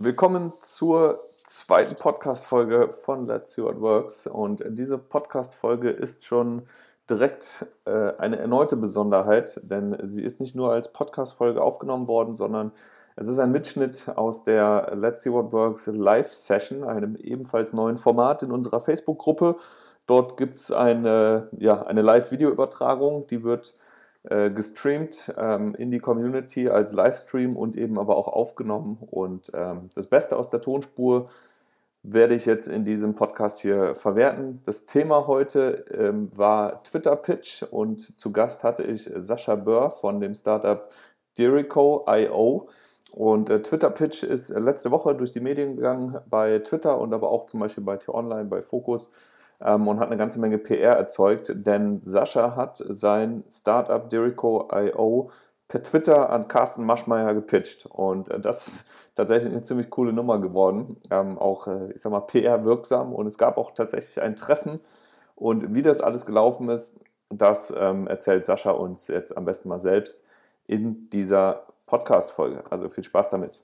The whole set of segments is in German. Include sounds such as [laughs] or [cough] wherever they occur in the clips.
Willkommen zur zweiten Podcast-Folge von Let's See What Works. Und diese Podcast-Folge ist schon direkt äh, eine erneute Besonderheit, denn sie ist nicht nur als Podcast-Folge aufgenommen worden, sondern es ist ein Mitschnitt aus der Let's See What Works Live-Session, einem ebenfalls neuen Format in unserer Facebook-Gruppe. Dort gibt es eine, ja, eine Live-Video-Übertragung, die wird gestreamt ähm, in die Community als Livestream und eben aber auch aufgenommen. Und ähm, das Beste aus der Tonspur werde ich jetzt in diesem Podcast hier verwerten. Das Thema heute ähm, war Twitter Pitch und zu Gast hatte ich Sascha Böhr von dem Startup Dirico.io. Und äh, Twitter Pitch ist letzte Woche durch die Medien gegangen bei Twitter und aber auch zum Beispiel bei T-Online, bei Focus ähm, und hat eine ganze Menge PR erzeugt, denn Sascha hat sein Startup Dirico.io per Twitter an Carsten Maschmeyer gepitcht und äh, das ist tatsächlich eine ziemlich coole Nummer geworden, ähm, auch äh, ich sag mal PR wirksam und es gab auch tatsächlich ein Treffen und wie das alles gelaufen ist, das ähm, erzählt Sascha uns jetzt am besten mal selbst in dieser Podcast-Folge. Also viel Spaß damit.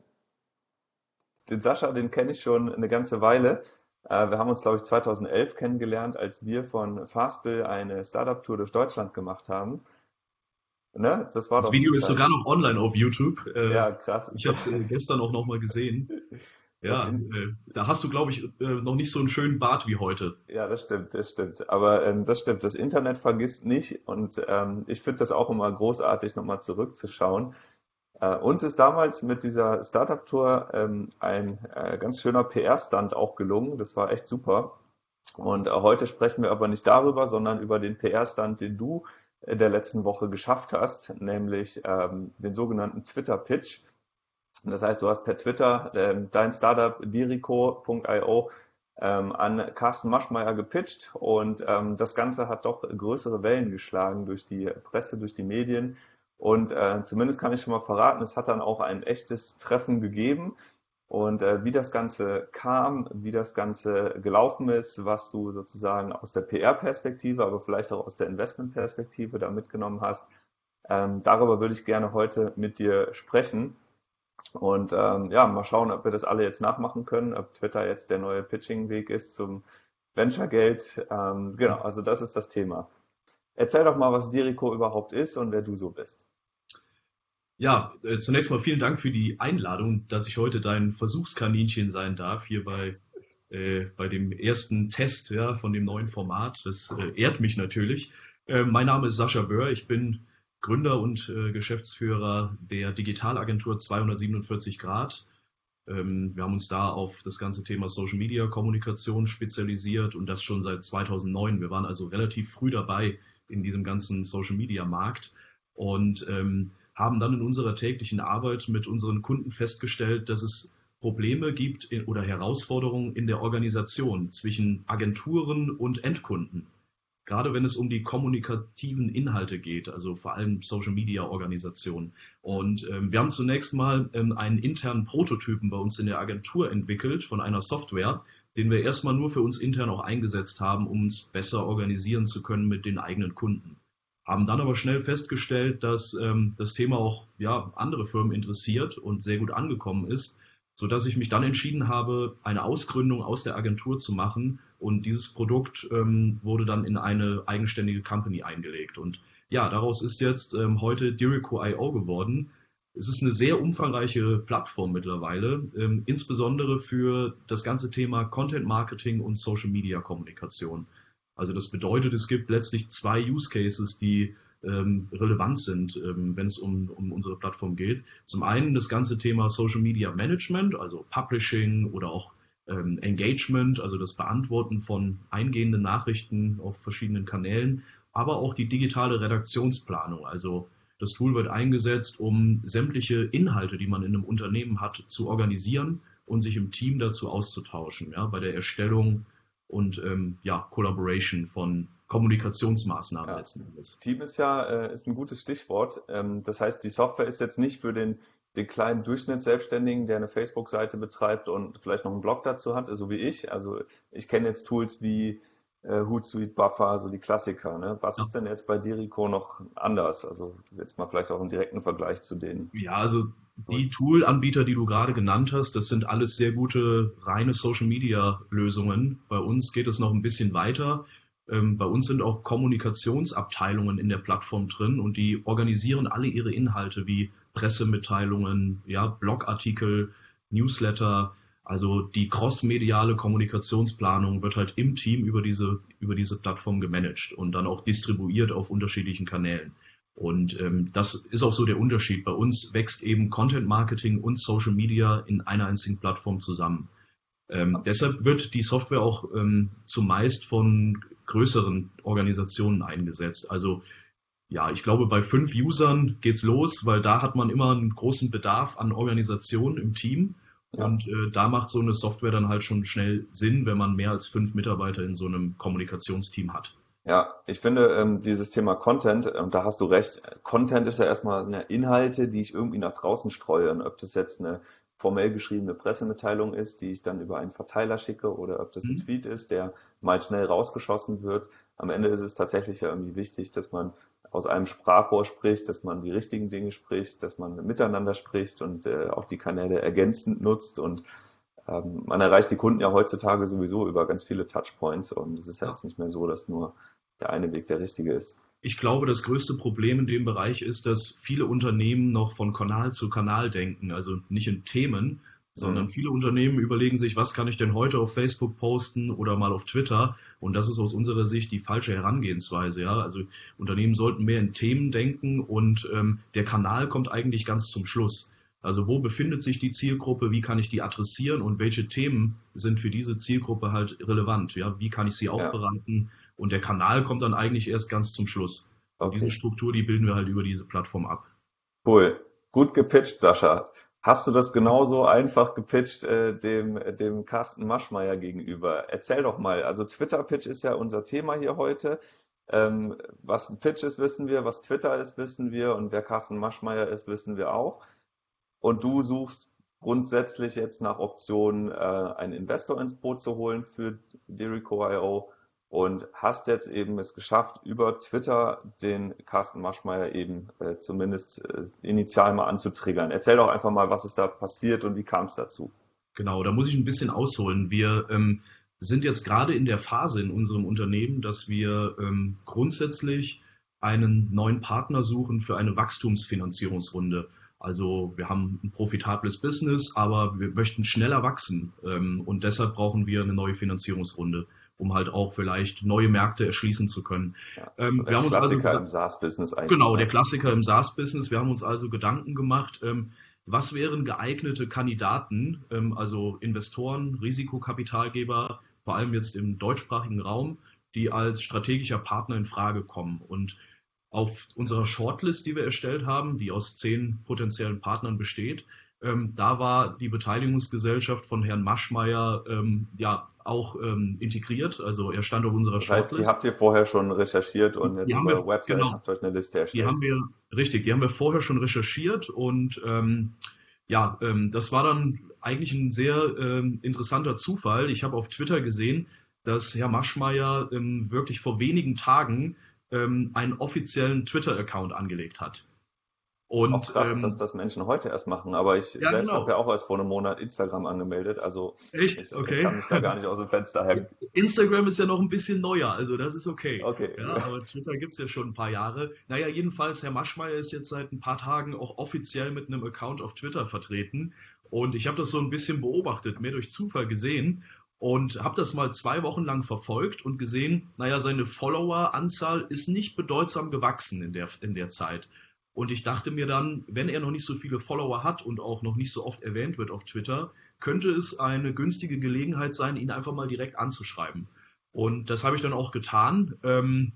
Den Sascha, den kenne ich schon eine ganze Weile. Äh, wir haben uns, glaube ich, 2011 kennengelernt, als wir von Fastbill eine Startup-Tour durch Deutschland gemacht haben. Ne? Das, war das Video ist sogar noch online auf YouTube. Äh, ja, krass. Ich habe es äh, gestern auch noch mal gesehen. [laughs] Ja, äh, da hast du, glaube ich, äh, noch nicht so einen schönen Bart wie heute. Ja, das stimmt, das stimmt. Aber ähm, das stimmt, das Internet vergisst nicht und ähm, ich finde das auch immer großartig, nochmal zurückzuschauen. Äh, uns ist damals mit dieser Startup-Tour ähm, ein äh, ganz schöner PR-Stand auch gelungen. Das war echt super. Und äh, heute sprechen wir aber nicht darüber, sondern über den PR-Stand, den du in der letzten Woche geschafft hast, nämlich ähm, den sogenannten Twitter-Pitch. Das heißt, du hast per Twitter ähm, dein Startup dirico.io ähm, an Carsten Maschmeyer gepitcht und ähm, das Ganze hat doch größere Wellen geschlagen durch die Presse, durch die Medien. Und äh, zumindest kann ich schon mal verraten, es hat dann auch ein echtes Treffen gegeben. Und äh, wie das Ganze kam, wie das Ganze gelaufen ist, was du sozusagen aus der PR-Perspektive, aber vielleicht auch aus der Investment-Perspektive da mitgenommen hast, ähm, darüber würde ich gerne heute mit dir sprechen. Und ähm, ja, mal schauen, ob wir das alle jetzt nachmachen können, ob Twitter jetzt der neue Pitching-Weg ist zum Venture-Geld. Ähm, genau, also das ist das Thema. Erzähl doch mal, was Dirico überhaupt ist und wer du so bist. Ja, äh, zunächst mal vielen Dank für die Einladung, dass ich heute dein Versuchskaninchen sein darf, hier bei, äh, bei dem ersten Test ja, von dem neuen Format. Das äh, ehrt mich natürlich. Äh, mein Name ist Sascha Böhr, ich bin Gründer und äh, Geschäftsführer der Digitalagentur 247 Grad. Ähm, wir haben uns da auf das ganze Thema Social Media Kommunikation spezialisiert und das schon seit 2009. Wir waren also relativ früh dabei in diesem ganzen Social Media Markt und ähm, haben dann in unserer täglichen Arbeit mit unseren Kunden festgestellt, dass es Probleme gibt in, oder Herausforderungen in der Organisation zwischen Agenturen und Endkunden. Gerade wenn es um die kommunikativen Inhalte geht, also vor allem Social Media Organisationen. Und ähm, wir haben zunächst mal ähm, einen internen Prototypen bei uns in der Agentur entwickelt von einer Software, den wir erstmal nur für uns intern auch eingesetzt haben, um uns besser organisieren zu können mit den eigenen Kunden. Haben dann aber schnell festgestellt, dass ähm, das Thema auch ja, andere Firmen interessiert und sehr gut angekommen ist, so dass ich mich dann entschieden habe, eine Ausgründung aus der Agentur zu machen. Und dieses Produkt ähm, wurde dann in eine eigenständige Company eingelegt. Und ja, daraus ist jetzt ähm, heute Dirico.io geworden. Es ist eine sehr umfangreiche Plattform mittlerweile, ähm, insbesondere für das ganze Thema Content Marketing und Social Media Kommunikation. Also das bedeutet, es gibt letztlich zwei Use Cases, die ähm, relevant sind, ähm, wenn es um, um unsere Plattform geht. Zum einen das ganze Thema Social Media Management, also Publishing oder auch Engagement, also das Beantworten von eingehenden Nachrichten auf verschiedenen Kanälen, aber auch die digitale Redaktionsplanung. Also das Tool wird eingesetzt, um sämtliche Inhalte, die man in einem Unternehmen hat, zu organisieren und sich im Team dazu auszutauschen, ja, bei der Erstellung und ähm, ja, Collaboration von Kommunikationsmaßnahmen ja. letzten Endes. Team ist ja äh, ist ein gutes Stichwort. Ähm, das heißt, die Software ist jetzt nicht für den, den kleinen Durchschnittsselbstständigen, der eine Facebook-Seite betreibt und vielleicht noch einen Blog dazu hat, so wie ich. Also ich kenne jetzt Tools wie äh, Hootsuite, Buffer, so die Klassiker. Ne? Was ja. ist denn jetzt bei Dirico noch anders? Also jetzt mal vielleicht auch einen direkten Vergleich zu denen. Ja, also die Tool-Anbieter, die du gerade genannt hast, das sind alles sehr gute reine Social-Media-Lösungen. Bei uns geht es noch ein bisschen weiter. Ähm, bei uns sind auch Kommunikationsabteilungen in der Plattform drin und die organisieren alle ihre Inhalte wie Pressemitteilungen, ja, Blogartikel, Newsletter. Also die crossmediale Kommunikationsplanung wird halt im Team über diese, über diese Plattform gemanagt und dann auch distribuiert auf unterschiedlichen Kanälen. Und ähm, das ist auch so der Unterschied. Bei uns wächst eben Content Marketing und Social Media in einer einzigen Plattform zusammen. Ähm, deshalb wird die Software auch ähm, zumeist von größeren Organisationen eingesetzt. Also ja, ich glaube, bei fünf Usern geht's los, weil da hat man immer einen großen Bedarf an Organisation im Team. Ja. Und äh, da macht so eine Software dann halt schon schnell Sinn, wenn man mehr als fünf Mitarbeiter in so einem Kommunikationsteam hat. Ja, ich finde ähm, dieses Thema Content, ähm, da hast du recht. Content ist ja erstmal eine Inhalte, die ich irgendwie nach draußen streue. Und ob das jetzt eine formell geschriebene Pressemitteilung ist, die ich dann über einen Verteiler schicke, oder ob das ein mhm. Tweet ist, der mal schnell rausgeschossen wird. Am Ende ist es tatsächlich ja irgendwie wichtig, dass man aus einem Sprachrohr spricht, dass man die richtigen Dinge spricht, dass man miteinander spricht und äh, auch die Kanäle ergänzend nutzt und ähm, man erreicht die Kunden ja heutzutage sowieso über ganz viele Touchpoints und es ist ja jetzt nicht mehr so, dass nur der eine Weg der richtige ist. Ich glaube, das größte Problem in dem Bereich ist, dass viele Unternehmen noch von Kanal zu Kanal denken, also nicht in Themen, sondern mhm. viele Unternehmen überlegen sich, was kann ich denn heute auf Facebook posten oder mal auf Twitter? Und das ist aus unserer Sicht die falsche Herangehensweise. Ja? Also Unternehmen sollten mehr in Themen denken und ähm, der Kanal kommt eigentlich ganz zum Schluss. Also wo befindet sich die Zielgruppe, wie kann ich die adressieren und welche Themen sind für diese Zielgruppe halt relevant? Ja? Wie kann ich sie aufbereiten? Ja und der Kanal kommt dann eigentlich erst ganz zum Schluss. Okay. Diese Struktur, die bilden wir halt über diese Plattform ab. Cool. Gut gepitcht, Sascha. Hast du das genauso einfach gepitcht äh, dem, dem Carsten Maschmeyer gegenüber? Erzähl doch mal. Also Twitter-Pitch ist ja unser Thema hier heute. Ähm, was ein Pitch ist, wissen wir. Was Twitter ist, wissen wir. Und wer Carsten Maschmeyer ist, wissen wir auch. Und du suchst grundsätzlich jetzt nach Optionen, äh, einen Investor ins Boot zu holen für Dirico.io und hast jetzt eben es geschafft, über Twitter den Carsten Maschmeyer eben äh, zumindest äh, initial mal anzutriggern. Erzähl doch einfach mal, was ist da passiert und wie kam es dazu? Genau, da muss ich ein bisschen ausholen. Wir ähm, sind jetzt gerade in der Phase in unserem Unternehmen, dass wir ähm, grundsätzlich einen neuen Partner suchen für eine Wachstumsfinanzierungsrunde. Also wir haben ein profitables Business, aber wir möchten schneller wachsen ähm, und deshalb brauchen wir eine neue Finanzierungsrunde um halt auch vielleicht neue Märkte erschließen zu können. Ja, ähm, wir haben uns Klassiker also, im SaaS-Business eigentlich. Genau, der Klassiker im SaaS-Business. Wir haben uns also Gedanken gemacht, ähm, was wären geeignete Kandidaten, ähm, also Investoren, Risikokapitalgeber, vor allem jetzt im deutschsprachigen Raum, die als strategischer Partner in Frage kommen. Und auf unserer Shortlist, die wir erstellt haben, die aus zehn potenziellen Partnern besteht, ähm, da war die Beteiligungsgesellschaft von Herrn Maschmeyer ähm, ja auch ähm, integriert. Also er stand auf unserer das heißt, Shortlist. Die habt ihr vorher schon recherchiert und jetzt über wir, Website genau, habt euch eine Liste erstellt. Die haben wir, richtig, die haben wir vorher schon recherchiert und ähm, ja, ähm, das war dann eigentlich ein sehr ähm, interessanter Zufall. Ich habe auf Twitter gesehen, dass Herr Maschmeyer wirklich vor wenigen Tagen einen offiziellen Twitter-Account angelegt hat. Und, auch krass, ähm, dass das Menschen heute erst machen. Aber ich ja, selbst genau. habe ja auch erst vor einem Monat Instagram angemeldet. Also Echt? Ich, okay. kann mich da gar nicht aus dem Fenster [laughs] hängen. Instagram ist ja noch ein bisschen neuer, also das ist okay. okay. Ja, aber Twitter gibt es ja schon ein paar Jahre. Naja, jedenfalls, Herr Maschmeyer ist jetzt seit ein paar Tagen auch offiziell mit einem Account auf Twitter vertreten. Und ich habe das so ein bisschen beobachtet, mehr durch Zufall gesehen und habe das mal zwei Wochen lang verfolgt und gesehen, naja, seine Follower-Anzahl ist nicht bedeutsam gewachsen in der, in der Zeit. Und ich dachte mir dann, wenn er noch nicht so viele Follower hat und auch noch nicht so oft erwähnt wird auf Twitter, könnte es eine günstige Gelegenheit sein, ihn einfach mal direkt anzuschreiben. Und das habe ich dann auch getan. Ähm,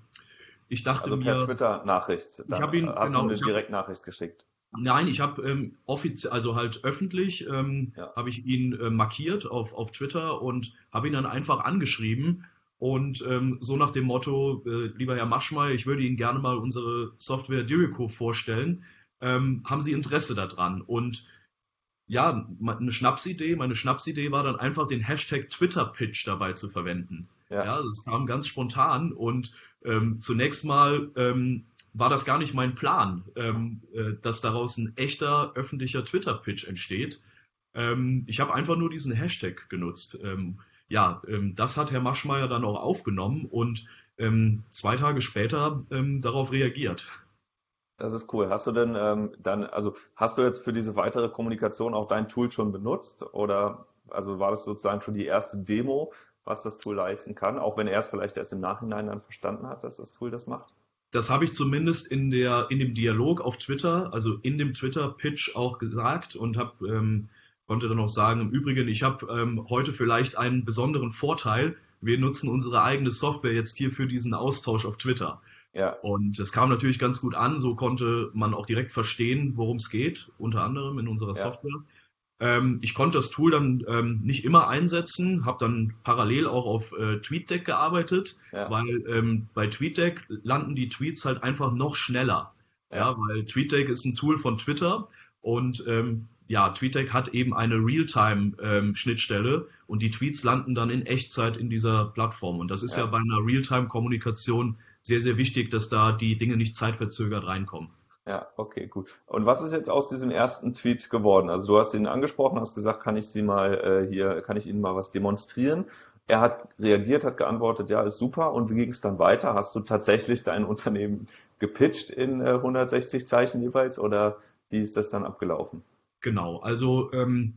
ich dachte also per mir, Twitter-Nachricht. Ich habe ihn hast genau, du eine Direktnachricht geschickt. Nein, ich habe ähm, offiziell, also halt öffentlich, ähm, ja. habe ich ihn äh, markiert auf, auf Twitter und habe ihn dann einfach angeschrieben und ähm, so nach dem Motto, äh, lieber Herr Maschmeyer, ich würde Ihnen gerne mal unsere Software Dirico vorstellen. Ähm, haben Sie Interesse daran? Und ja, eine Schnapsidee, meine Schnapsidee war dann einfach den Hashtag Twitter-Pitch dabei zu verwenden. Ja. ja, das kam ganz spontan und ähm, zunächst mal ähm, war das gar nicht mein Plan, ähm, äh, dass daraus ein echter öffentlicher Twitter-Pitch entsteht. Ähm, ich habe einfach nur diesen Hashtag genutzt. Ja, ähm, das hat Herr Maschmeyer dann auch aufgenommen und ähm, zwei Tage später ähm, darauf reagiert. Das ist cool. Hast du denn ähm, dann, also hast du jetzt für diese weitere Kommunikation auch dein Tool schon benutzt oder also war das sozusagen schon die erste Demo, was das Tool leisten kann, auch wenn er es vielleicht erst im Nachhinein dann verstanden hat, dass das Tool das macht? Das habe ich zumindest in der in dem Dialog auf Twitter, also in dem Twitter-Pitch auch gesagt und habe ähm, konnte dann auch sagen, im Übrigen, ich habe ähm, heute vielleicht einen besonderen Vorteil. Wir nutzen unsere eigene Software jetzt hier für diesen Austausch auf Twitter. Ja. Und das kam natürlich ganz gut an. So konnte man auch direkt verstehen, worum es geht, unter anderem in unserer ja. Software. Ähm, ich konnte das Tool dann ähm, nicht immer einsetzen, habe dann parallel auch auf äh, TweetDeck gearbeitet, ja. weil ähm, bei TweetDeck landen die Tweets halt einfach noch schneller. Ja, ja weil TweetDeck ist ein Tool von Twitter und ähm, ja, TweetDeck hat eben eine Realtime-Schnittstelle ähm, und die Tweets landen dann in Echtzeit in dieser Plattform. Und das ist ja, ja bei einer Realtime-Kommunikation sehr, sehr wichtig, dass da die Dinge nicht zeitverzögert reinkommen. Ja, okay, gut. Und was ist jetzt aus diesem ersten Tweet geworden? Also du hast ihn angesprochen, hast gesagt, kann ich Sie mal äh, hier, kann ich Ihnen mal was demonstrieren? Er hat reagiert, hat geantwortet, ja, ist super. Und wie ging es dann weiter? Hast du tatsächlich dein Unternehmen gepitcht in äh, 160 Zeichen jeweils oder wie ist das dann abgelaufen? Genau, also ähm,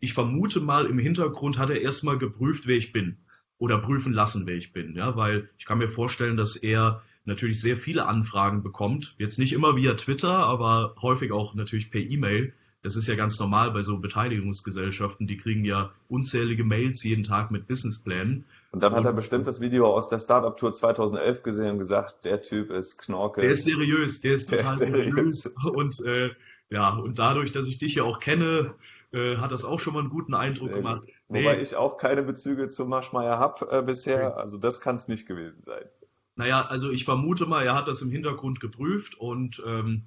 ich vermute mal, im Hintergrund hat er erstmal geprüft, wer ich bin oder prüfen lassen, wer ich bin. Ja, weil ich kann mir vorstellen, dass er natürlich sehr viele Anfragen bekommt. Jetzt nicht immer via Twitter, aber häufig auch natürlich per E-Mail. Das ist ja ganz normal bei so Beteiligungsgesellschaften. Die kriegen ja unzählige Mails jeden Tag mit Businessplänen. Und dann hat er bestimmt das Video aus der Startup Tour 2011 gesehen und gesagt, der Typ ist Knorke. Der ist seriös, der ist total der ist seriös. seriös. Und äh, ja, und dadurch, dass ich dich ja auch kenne, äh, hat das auch schon mal einen guten Eindruck Sehr gemacht. Nee. Wobei ich auch keine Bezüge zu Maschmeyer habe äh, bisher, okay. also das kann es nicht gewesen sein. Naja, also ich vermute mal, er hat das im Hintergrund geprüft und ähm,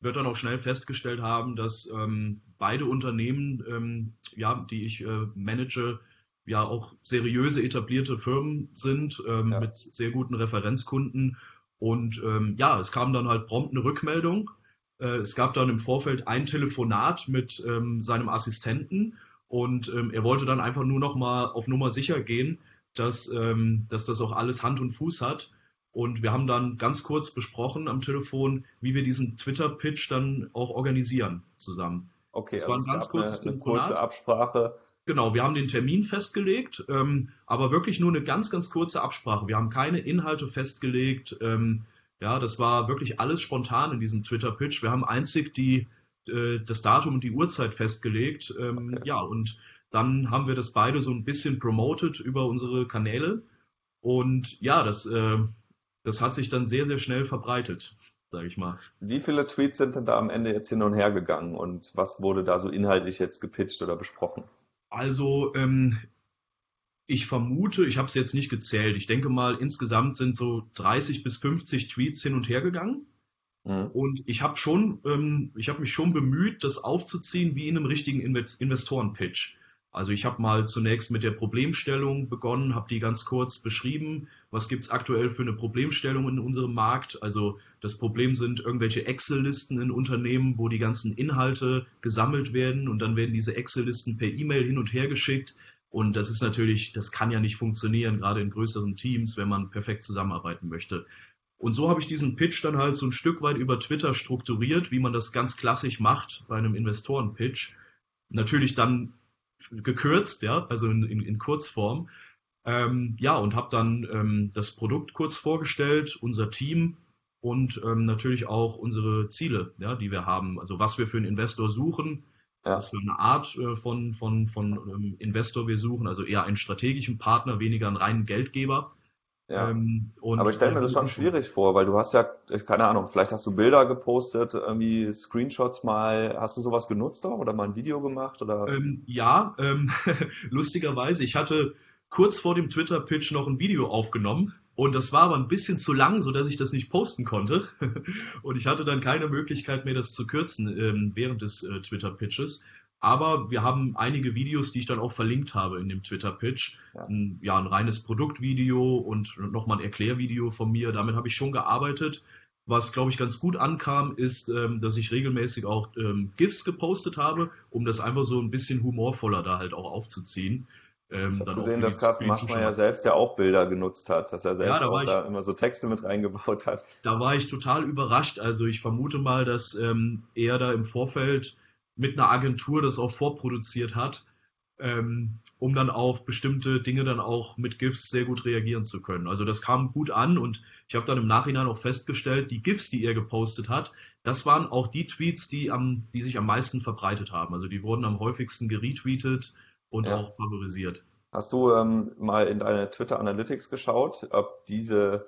wird dann auch schnell festgestellt haben, dass ähm, beide Unternehmen, ähm, ja, die ich äh, manage, ja auch seriöse etablierte Firmen sind ähm, ja. mit sehr guten Referenzkunden. Und ähm, ja, es kam dann halt prompt eine Rückmeldung es gab dann im Vorfeld ein Telefonat mit ähm, seinem Assistenten und ähm, er wollte dann einfach nur noch mal auf Nummer sicher gehen, dass, ähm, dass das auch alles Hand und Fuß hat. Und wir haben dann ganz kurz besprochen am Telefon, wie wir diesen Twitter-Pitch dann auch organisieren zusammen. Okay, das also war ein ganz kurzes eine, eine kurze Absprache. Genau, wir haben den Termin festgelegt, ähm, aber wirklich nur eine ganz, ganz kurze Absprache. Wir haben keine Inhalte festgelegt. Ja, das war wirklich alles spontan in diesem Twitter-Pitch. Wir haben einzig die, äh, das Datum und die Uhrzeit festgelegt. Ähm, okay. Ja, und dann haben wir das beide so ein bisschen promoted über unsere Kanäle. Und ja, das, äh, das hat sich dann sehr, sehr schnell verbreitet, sage ich mal. Wie viele Tweets sind denn da am Ende jetzt hin und her gegangen und was wurde da so inhaltlich jetzt gepitcht oder besprochen? Also ähm, ich vermute, ich habe es jetzt nicht gezählt, ich denke mal, insgesamt sind so 30 bis 50 Tweets hin und her gegangen. Mhm. Und ich habe schon, ähm, ich habe mich schon bemüht, das aufzuziehen wie in einem richtigen Invest Investoren-Pitch. Also ich habe mal zunächst mit der Problemstellung begonnen, habe die ganz kurz beschrieben. Was gibt's aktuell für eine Problemstellung in unserem Markt? Also das Problem sind irgendwelche Excel-Listen in Unternehmen, wo die ganzen Inhalte gesammelt werden und dann werden diese Excel-Listen per E-Mail hin und her geschickt. Und das ist natürlich, das kann ja nicht funktionieren, gerade in größeren Teams, wenn man perfekt zusammenarbeiten möchte. Und so habe ich diesen Pitch dann halt so ein Stück weit über Twitter strukturiert, wie man das ganz klassisch macht bei einem Investoren-Pitch. Natürlich dann gekürzt, ja, also in, in, in Kurzform. Ähm, ja, und habe dann ähm, das Produkt kurz vorgestellt, unser Team und ähm, natürlich auch unsere Ziele, ja, die wir haben. Also was wir für einen Investor suchen, ja. Was für eine Art äh, von, von, von ähm, Investor wir suchen, also eher einen strategischen Partner, weniger einen reinen Geldgeber. Ja. Ähm, Aber ich stelle mir das schon schwierig vor, weil du hast ja, keine Ahnung, vielleicht hast du Bilder gepostet, irgendwie Screenshots mal, hast du sowas genutzt auch oder mal ein Video gemacht? Oder? Ähm, ja, ähm, [laughs] lustigerweise, ich hatte kurz vor dem Twitter-Pitch noch ein Video aufgenommen und das war aber ein bisschen zu lang, so dass ich das nicht posten konnte. [laughs] und ich hatte dann keine Möglichkeit mehr, das zu kürzen ähm, während des äh, Twitter-Pitches. Aber wir haben einige Videos, die ich dann auch verlinkt habe in dem Twitter-Pitch. Ja. Ein, ja, ein reines Produktvideo und nochmal ein Erklärvideo von mir. Damit habe ich schon gearbeitet. was, glaube ich, ganz gut ankam, ist, ähm, dass ich regelmäßig auch ähm, GIFs gepostet habe, um das einfach so ein bisschen humorvoller da halt auch aufzuziehen. Ähm, ich habe gesehen, dass Carsten Maschmeyer ja selbst ja auch Bilder genutzt hat, dass er selbst ja, da auch da immer so Texte mit reingebaut hat. Da war ich total überrascht. Also ich vermute mal, dass ähm, er da im Vorfeld mit einer Agentur das auch vorproduziert hat ähm, um dann auf bestimmte Dinge dann auch mit GIFs sehr gut reagieren zu können. Also das kam gut an und ich habe dann im Nachhinein auch festgestellt, die GIFs, die er gepostet hat, das waren auch die Tweets, die, am, die sich am meisten verbreitet haben. Also die wurden am häufigsten geretweetet und ja. auch favorisiert. Hast du ähm, mal in deine Twitter Analytics geschaut, ob diese,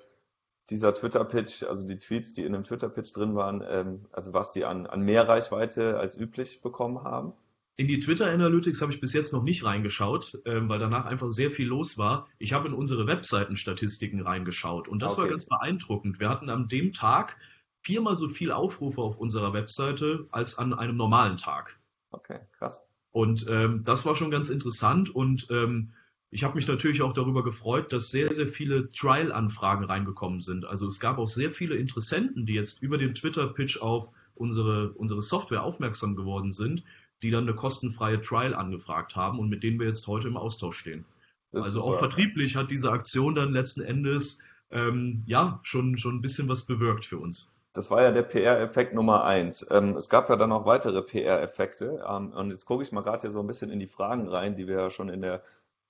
dieser Twitter-Pitch, also die Tweets, die in dem Twitter-Pitch drin waren, ähm, also was die an, an mehr Reichweite als üblich bekommen haben? In die Twitter Analytics habe ich bis jetzt noch nicht reingeschaut, ähm, weil danach einfach sehr viel los war. Ich habe in unsere Webseitenstatistiken reingeschaut und das okay. war ganz beeindruckend. Wir hatten an dem Tag viermal so viel Aufrufe auf unserer Webseite als an einem normalen Tag. Okay, krass. Und ähm, das war schon ganz interessant und ähm, ich habe mich natürlich auch darüber gefreut, dass sehr, sehr viele Trial-Anfragen reingekommen sind. Also es gab auch sehr viele Interessenten, die jetzt über den Twitter-Pitch auf unsere, unsere Software aufmerksam geworden sind die dann eine kostenfreie Trial angefragt haben und mit denen wir jetzt heute im Austausch stehen. Also auch vertrieblich hat diese Aktion dann letzten Endes ähm, ja schon, schon ein bisschen was bewirkt für uns. Das war ja der PR-Effekt Nummer eins. Ähm, es gab ja dann noch weitere PR-Effekte. Ähm, und jetzt gucke ich mal gerade hier so ein bisschen in die Fragen rein, die wir ja schon in der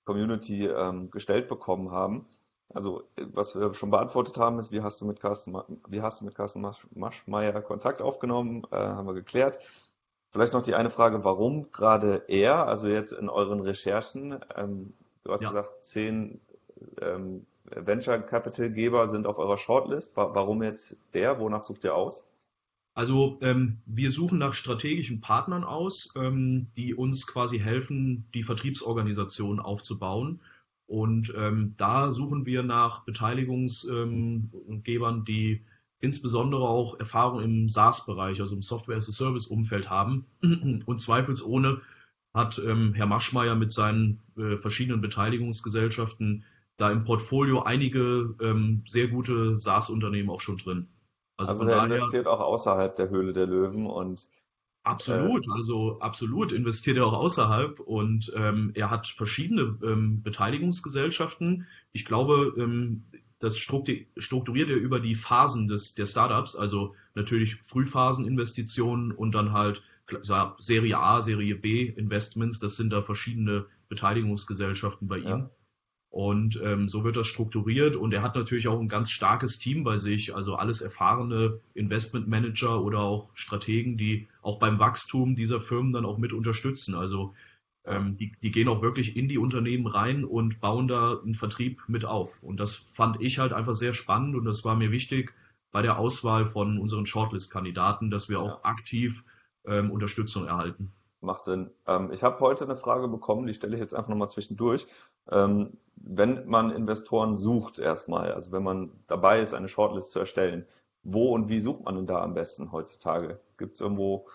Community ähm, gestellt bekommen haben. Also, was wir schon beantwortet haben, ist, wie hast du mit Carsten, wie hast du mit Carsten Maschmeyer Kontakt aufgenommen? Äh, haben wir geklärt. Vielleicht noch die eine Frage, warum gerade er, also jetzt in euren Recherchen, ähm, du hast ja. gesagt, zehn ähm, Venture Capital Geber sind auf eurer Shortlist. Warum jetzt der? Wonach sucht ihr aus? Also ähm, wir suchen nach strategischen Partnern aus, ähm, die uns quasi helfen, die Vertriebsorganisation aufzubauen. Und ähm, da suchen wir nach Beteiligungsgebern, die insbesondere auch Erfahrung im SaaS-Bereich, also im Software-as-a-Service-Umfeld haben. [clears throat] Und zweifelsohne hat ähm, Herr Maschmeyer mit seinen äh, verschiedenen Beteiligungsgesellschaften da im Portfolio einige ähm, sehr gute SaaS-Unternehmen auch schon drin. Also, also der daher, investiert auch außerhalb der Höhle der Löwen und Absolut, äh, also absolut investiert er auch außerhalb und ähm, er hat verschiedene ähm, Beteiligungsgesellschaften. Ich glaube, ähm, das strukturiert er über die Phasen des, der Startups, also natürlich Frühphaseninvestitionen und dann halt Serie A, Serie B Investments. Das sind da verschiedene Beteiligungsgesellschaften bei ihm. Ja. Und ähm, so wird das strukturiert und er hat natürlich auch ein ganz starkes Team bei sich, also alles erfahrene Investmentmanager oder auch Strategen, die auch beim Wachstum dieser Firmen dann auch mit unterstützen. Also ähm, die, die gehen auch wirklich in die Unternehmen rein und bauen da einen Vertrieb mit auf. Und das fand ich halt einfach sehr spannend und das war mir wichtig bei der Auswahl von unseren Shortlist-Kandidaten, dass wir auch aktiv ähm, Unterstützung erhalten. Macht Sinn. Ähm, ich habe heute eine Frage bekommen, die stelle ich jetzt einfach nochmal zwischendurch. Ähm, wenn man Investoren sucht erstmal, also wenn man dabei ist, eine Shortlist zu erstellen, wo und wie sucht man denn da am besten heutzutage? Gibt es irgendwo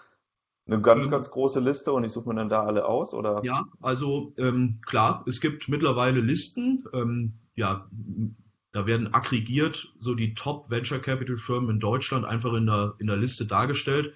eine ganz, ähm, ganz große Liste und ich suche mir dann da alle aus, oder? Ja, also ähm, klar, es gibt mittlerweile Listen. Ähm, ja, da werden aggregiert so die Top Venture Capital Firmen in Deutschland einfach in der, in der Liste dargestellt.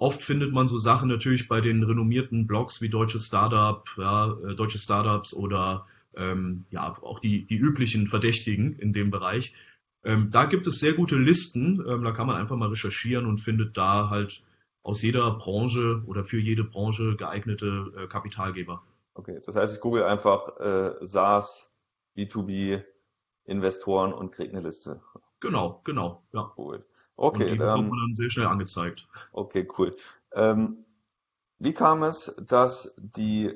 Oft findet man so Sachen natürlich bei den renommierten Blogs wie Deutsche Startup, ja, äh, Deutsche Startups oder ähm, ja auch die, die üblichen Verdächtigen in dem Bereich. Ähm, da gibt es sehr gute Listen. Ähm, da kann man einfach mal recherchieren und findet da halt aus jeder Branche oder für jede Branche geeignete äh, Kapitalgeber. Okay, das heißt, ich google einfach äh, SaaS, B2B, Investoren und kriege eine Liste. Genau, genau, ja. Cool. Okay, und die man dann sehr schnell angezeigt. Okay, cool. Ähm, wie kam es, dass die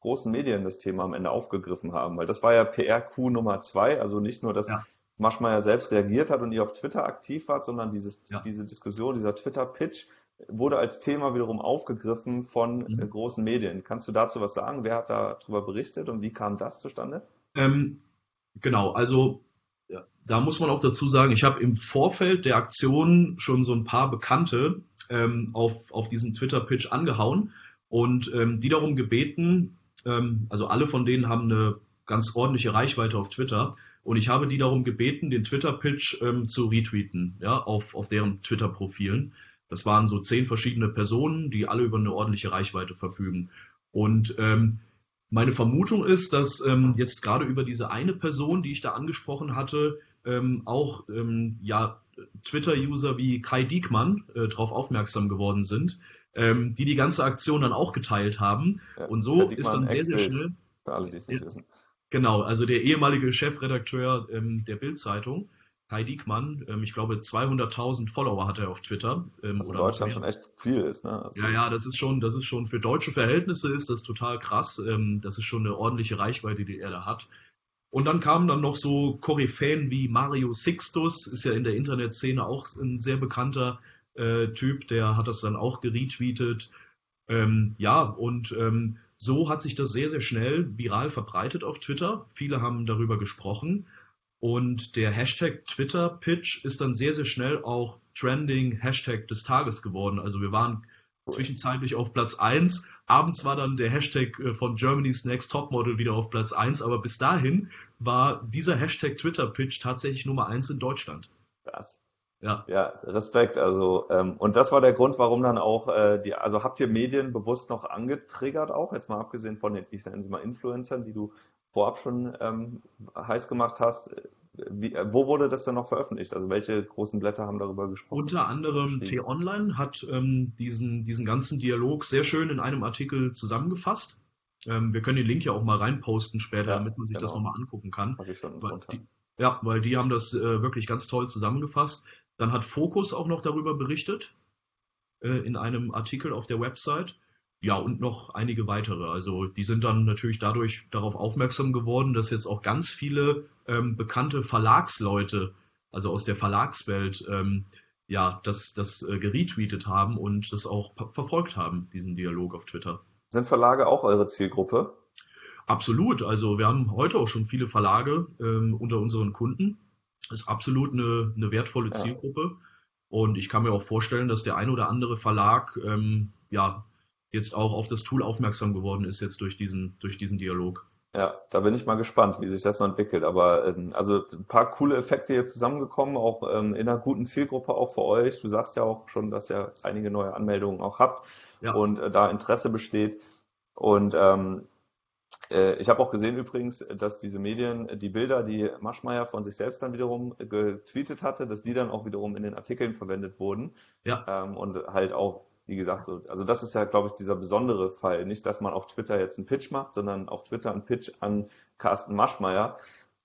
großen Medien das Thema am Ende aufgegriffen haben? Weil das war ja PRQ Nummer zwei, also nicht nur, dass ja. Maschmeyer selbst reagiert hat und ihr auf Twitter aktiv wart, sondern dieses, ja. diese Diskussion, dieser Twitter-Pitch wurde als Thema wiederum aufgegriffen von mhm. Äh, großen Medien. Kannst du dazu was sagen? Wer hat darüber berichtet und wie kam das zustande? Ähm, genau, also da muss man auch dazu sagen, ich habe im Vorfeld der Aktion schon so ein paar Bekannte ähm, auf, auf diesen Twitter-Pitch angehauen und ähm, die darum gebeten, ähm, also alle von denen haben eine ganz ordentliche Reichweite auf Twitter, Und ich habe die darum gebeten, den Twitter-Pitch ähm, zu retweeten, ja, auf, auf deren Twitter-Profilen. Das waren so zehn verschiedene Personen, die alle über eine ordentliche Reichweite verfügen. Und ähm, meine Vermutung ist, dass ähm, jetzt gerade über diese eine Person, die ich da angesprochen hatte, ähm, auch ähm, ja, Twitter-User wie Kai Diekmann äh, darauf aufmerksam geworden sind, ähm, die die ganze Aktion dann auch geteilt haben. Ja, und so ist dann sehr, sehr schnell. Für alle, die es nicht wissen. Genau, also der ehemalige Chefredakteur ähm, der Bild-Zeitung, Kai Diekmann, ähm, ich glaube 200.000 Follower hat er auf Twitter. Ähm, in Deutschland schon echt viel ist, ne? Also ja, ja, das ist schon, das ist schon für deutsche Verhältnisse ist das total krass. Ähm, das ist schon eine ordentliche Reichweite, die er da hat. Und dann kamen dann noch so Koryphäen wie Mario Sixtus, ist ja in der Internetszene auch ein sehr bekannter äh, Typ, der hat das dann auch geretweetet. Ähm, ja, und ähm, so hat sich das sehr, sehr schnell viral verbreitet auf Twitter. Viele haben darüber gesprochen. Und der Hashtag Twitter Pitch ist dann sehr, sehr schnell auch Trending Hashtag des Tages geworden. Also wir waren zwischenzeitlich auf Platz 1. Abends war dann der Hashtag äh, von Germany's Next Topmodel wieder auf Platz 1. Aber bis dahin war dieser Hashtag Twitter Pitch tatsächlich Nummer 1 in Deutschland. Krass. Ja. ja, Respekt. Also ähm, und das war der Grund, warum dann auch äh, die, also habt ihr Medien bewusst noch angetriggert auch, jetzt mal abgesehen von den, ich nenne sie mal Influencern, die du vorab schon ähm, heiß gemacht hast. Wie, äh, wo wurde das dann noch veröffentlicht? Also welche großen Blätter haben darüber gesprochen? Unter anderem T-Online hat ähm, diesen, diesen ganzen Dialog sehr schön in einem Artikel zusammengefasst. Ähm, wir können den Link ja auch mal reinposten später, ja, damit man sich genau. das nochmal angucken kann. Ich schon weil die, ja, weil die haben das äh, wirklich ganz toll zusammengefasst. Dann hat Focus auch noch darüber berichtet äh, in einem Artikel auf der Website. Ja, und noch einige weitere. Also die sind dann natürlich dadurch darauf aufmerksam geworden, dass jetzt auch ganz viele ähm, bekannte Verlagsleute, also aus der Verlagswelt, ähm, ja, das, das äh, geretweetet haben und das auch verfolgt haben, diesen Dialog auf Twitter. Sind Verlage auch eure Zielgruppe? Absolut. Also wir haben heute auch schon viele Verlage ähm, unter unseren Kunden ist absolut eine, eine wertvolle Zielgruppe. Ja. Und ich kann mir auch vorstellen, dass der ein oder andere Verlag ähm, ja jetzt auch auf das Tool aufmerksam geworden ist, jetzt durch diesen, durch diesen Dialog. Ja, da bin ich mal gespannt, wie sich das noch entwickelt. Aber ähm, also ein paar coole Effekte hier zusammengekommen, auch ähm, in einer guten Zielgruppe auch für euch. Du sagst ja auch schon, dass ihr einige neue Anmeldungen auch habt ja. und äh, da Interesse besteht. Und ähm, äh, ich habe auch gesehen übrigens, dass diese Medien, die Bilder, die Maschmeyer von sich selbst dann wiederum getweetet hatte, dass die dann auch wiederum in den Artikeln verwendet wurden. Ja. Ähm, und halt auch, wie gesagt, so, also das ist ja, glaube ich, dieser besondere Fall. Nicht, dass man auf Twitter jetzt einen Pitch macht, sondern auf Twitter einen Pitch an Carsten Maschmeyer.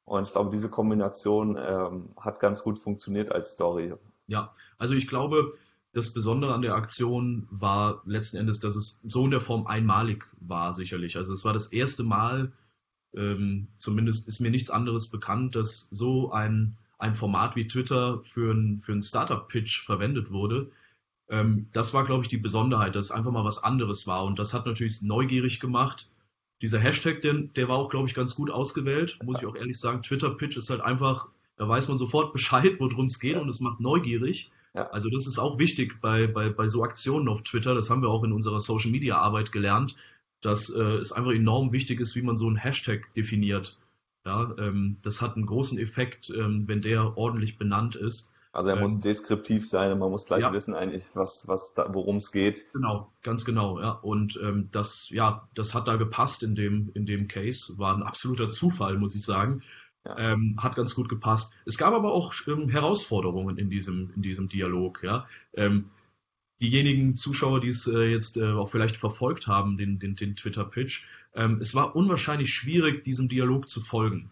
Und ich glaube, diese Kombination ähm, hat ganz gut funktioniert als Story. Ja, also ich glaube, das Besondere an der Aktion war letzten Endes, dass es so in der Form einmalig war, sicherlich. Also es war das erste Mal, ähm, zumindest ist mir nichts anderes bekannt, dass so ein, ein Format wie Twitter für, ein, für einen Startup-Pitch verwendet wurde. Ähm, das war, glaube ich, die Besonderheit, dass es einfach mal was anderes war. Und das hat natürlich neugierig gemacht. Dieser Hashtag, der, der war auch, glaube ich, ganz gut ausgewählt, muss ich auch ehrlich sagen. Twitter-Pitch ist halt einfach, da weiß man sofort [laughs] Bescheid, worum es geht und es macht neugierig. Ja. Also das ist auch wichtig bei, bei, bei so Aktionen auf Twitter. Das haben wir auch in unserer Social Media Arbeit gelernt, dass äh, es einfach enorm wichtig ist, wie man so einen Hashtag definiert. Ja, ähm, das hat einen großen Effekt, ähm, wenn der ordentlich benannt ist. Also er ähm, muss deskriptiv sein und man muss gleich ja. wissen eigentlich, was, was worum es geht. Genau, ganz genau, ja. Und ähm, das, ja, das hat da gepasst in dem, in dem Case. War ein absoluter Zufall, muss ich sagen. Ja. Ähm, hat ganz gut gepasst. Es gab aber auch ähm, Herausforderungen in diesem, in diesem Dialog. Ja? Ähm, diejenigen Zuschauer, die es äh, jetzt äh, auch vielleicht verfolgt haben, den, den, den Twitter-Pitch, ähm, es war unwahrscheinlich schwierig, diesem Dialog zu folgen.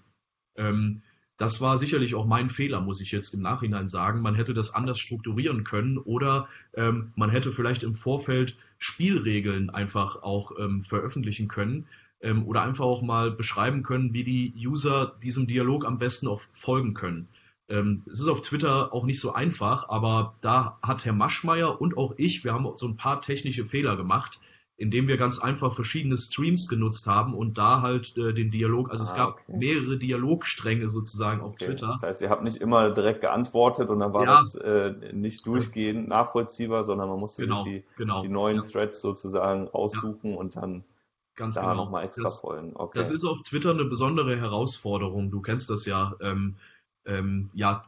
Ähm, das war sicherlich auch mein Fehler, muss ich jetzt im Nachhinein sagen. Man hätte das anders strukturieren können oder ähm, man hätte vielleicht im Vorfeld Spielregeln einfach auch veröffentlichen können, ähm, oder einfach auch mal beschreiben können, wie die User diesem Dialog am besten auch folgen können. Ähm, es ist auf Twitter auch nicht so einfach, aber da hat Herr Maschmeyer und auch ich, wir haben so ein paar technische Fehler gemacht, indem wir ganz einfach verschiedene Streams genutzt haben und da halt äh, den Dialog, also ah, es gab okay. mehrere Dialogstränge sozusagen auf okay. Twitter. Das heißt, ihr habt nicht immer direkt geantwortet und dann war ja. das äh, nicht durchgehend nachvollziehbar, sondern man musste genau, sich die, genau. die neuen ja. Threads sozusagen aussuchen ja. und dann Ganz da genau. nochmal extra Das, folgen. Okay. das ist auf Twitter eine besondere Herausforderung. Du kennst das ja. Ähm, ähm, ja,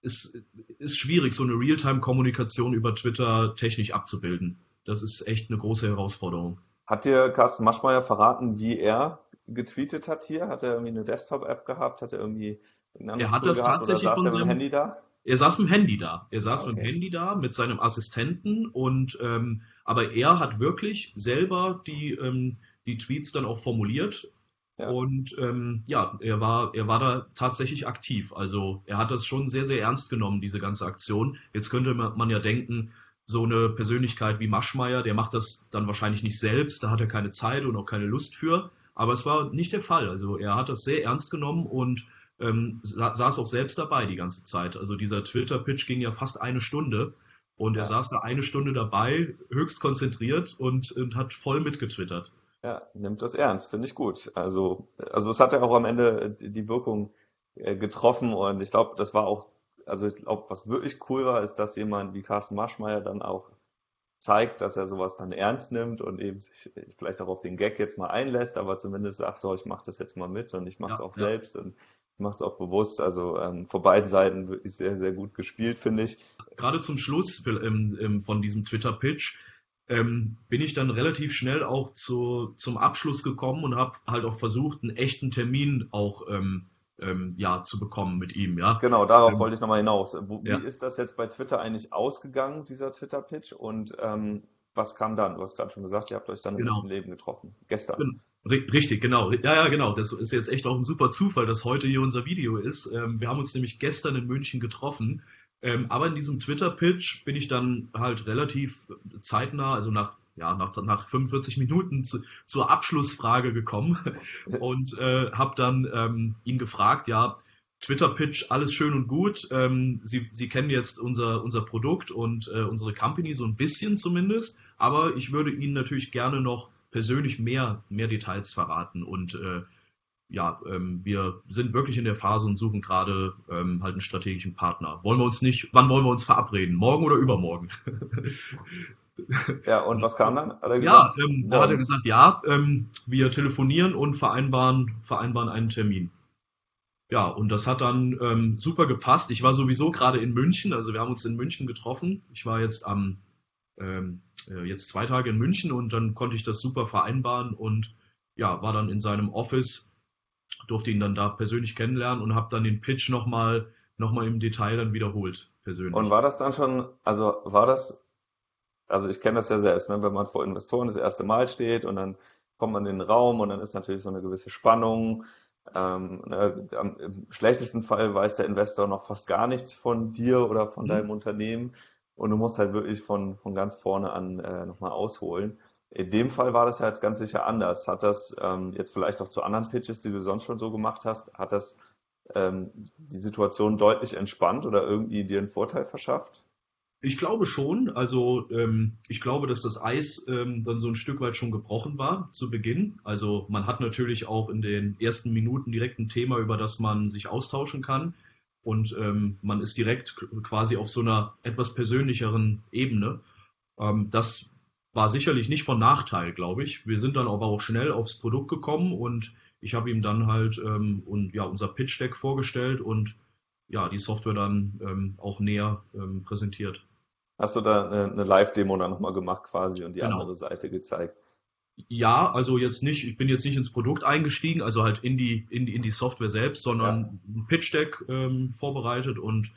ist, ist schwierig, so eine Realtime-Kommunikation über Twitter technisch abzubilden. Das ist echt eine große Herausforderung. Hat dir Carsten Maschmeyer verraten, wie er getweetet hat hier? Hat er irgendwie eine Desktop-App gehabt? Hat er irgendwie Er hat Tool das gehabt tatsächlich saß von seinem- Handy da? Er saß mit dem Handy da. Er saß mit dem Okay. Handy da mit seinem Assistenten und ähm, aber er hat wirklich selber die, ähm, die Tweets dann auch formuliert. Ja. Und ähm, ja, er war, er war da tatsächlich aktiv. Also er hat das schon sehr, sehr ernst genommen, diese ganze Aktion. Jetzt könnte man ja denken, so eine Persönlichkeit wie Maschmeyer, der macht das dann wahrscheinlich nicht selbst, da hat er keine Zeit und auch keine Lust für. Aber es war nicht der Fall. Also er hat das sehr ernst genommen und ähm, sa saß auch selbst dabei die ganze Zeit. Also dieser Twitter-Pitch ging ja fast eine Stunde und er Ja. saß da eine Stunde dabei, höchst konzentriert und, und hat voll mitgetwittert. Ja, nimmt das ernst, finde ich gut. Also, also es hat ja auch am Ende die die Wirkung äh, getroffen und ich glaube, das war auch, also ich glaube, was wirklich cool war, ist, dass jemand wie Carsten Maschmeyer dann auch zeigt, dass er sowas dann ernst nimmt und eben sich vielleicht auch auf den Gag jetzt mal einlässt, aber zumindest sagt, so, ich mache das jetzt mal mit und ich mache es Ja, auch ja. selbst und ich mache es auch bewusst. Also ähm, vor beiden Seiten wirklich sehr, sehr gut gespielt, finde ich. Gerade zum Schluss für- ähm, ähm, von diesem Twitter-Pitch ähm, bin ich dann relativ schnell auch zu, zum Abschluss gekommen und habe halt auch versucht, einen echten Termin auch ähm, ähm, ja, zu bekommen mit ihm. Ja. Genau, darauf Ähm, wollte ich nochmal hinaus. Wo, ja. Wie ist das jetzt bei Twitter eigentlich ausgegangen, dieser Twitter-Pitch? Und ähm, was kam dann? Du hast gerade schon gesagt, ihr habt euch dann im Genau. echten Leben getroffen. Gestern. Gen- ri- Richtig, genau. Ja, ja, genau. Das ist jetzt echt auch ein super Zufall, dass heute hier unser Video ist. Ähm, wir haben uns nämlich gestern in München getroffen. Ähm, aber in diesem Twitter-Pitch bin ich dann halt relativ zeitnah, also nach, ja, nach, nach 45 Minuten zu, zur Abschlussfrage gekommen [laughs] und äh, habe dann ähm, ihn gefragt, ja, Twitter-Pitch, alles schön und gut. Ähm, Sie, Sie kennen jetzt unser, unser Produkt und äh, unsere Company so ein bisschen zumindest, aber ich würde Ihnen natürlich gerne noch persönlich mehr, mehr Details verraten und äh, ja, ähm, wir sind wirklich in der Phase und suchen gerade ähm, halt einen strategischen Partner. Wollen wir uns nicht, wann wollen wir uns verabreden? Morgen oder übermorgen? [laughs] Ja, und was kam dann? Er Ja, ähm, da hat er gesagt, ja, ähm, wir telefonieren und vereinbaren, vereinbaren einen Termin. Ja, und das hat dann ähm, super gepasst. Ich war sowieso gerade in München, also wir haben uns in München getroffen. Ich war jetzt am ähm, äh, jetzt zwei Tage in München und dann konnte ich das super vereinbaren und ja, war dann in seinem Office, durfte ihn dann da persönlich kennenlernen und habe dann den Pitch nochmal noch mal im Detail dann wiederholt, persönlich. Und war das dann schon, also war das, also ich kenne das ja selbst, ne, wenn man vor Investoren das erste Mal steht und dann kommt man in den Raum und dann ist natürlich so eine gewisse Spannung. Ähm, ne, am, Im schlechtesten Fall weiß der Investor noch fast gar nichts von dir oder von Mhm. deinem Unternehmen und du musst halt wirklich von, von ganz vorne an äh, nochmal ausholen. In dem Fall war das ja jetzt ganz sicher anders. Hat das ähm, jetzt vielleicht auch zu anderen Pitches, die du sonst schon so gemacht hast, hat das ähm, die Situation deutlich entspannt oder irgendwie dir einen Vorteil verschafft? Ich glaube schon. Also ähm, ich glaube, dass das Eis ähm, dann so ein Stück weit schon gebrochen war zu Beginn. Also man hat natürlich auch in den ersten Minuten direkt ein Thema, über das man sich austauschen kann. Und ähm, man ist direkt quasi auf so einer etwas persönlicheren Ebene. Ähm, das war sicherlich nicht von Nachteil, glaube ich. Wir sind dann aber auch schnell aufs Produkt gekommen und ich habe ihm dann halt ähm, und, ja, unser Pitch Deck vorgestellt und ja, die Software dann ähm, auch näher präsentiert. Hast du da eine, eine Live-Demo dann nochmal gemacht quasi und die Genau. andere Seite gezeigt? Ja, also jetzt nicht, ich bin jetzt nicht ins Produkt eingestiegen, also halt in die, in die, in die Software selbst, sondern ein Pitch Deck ähm, vorbereitet und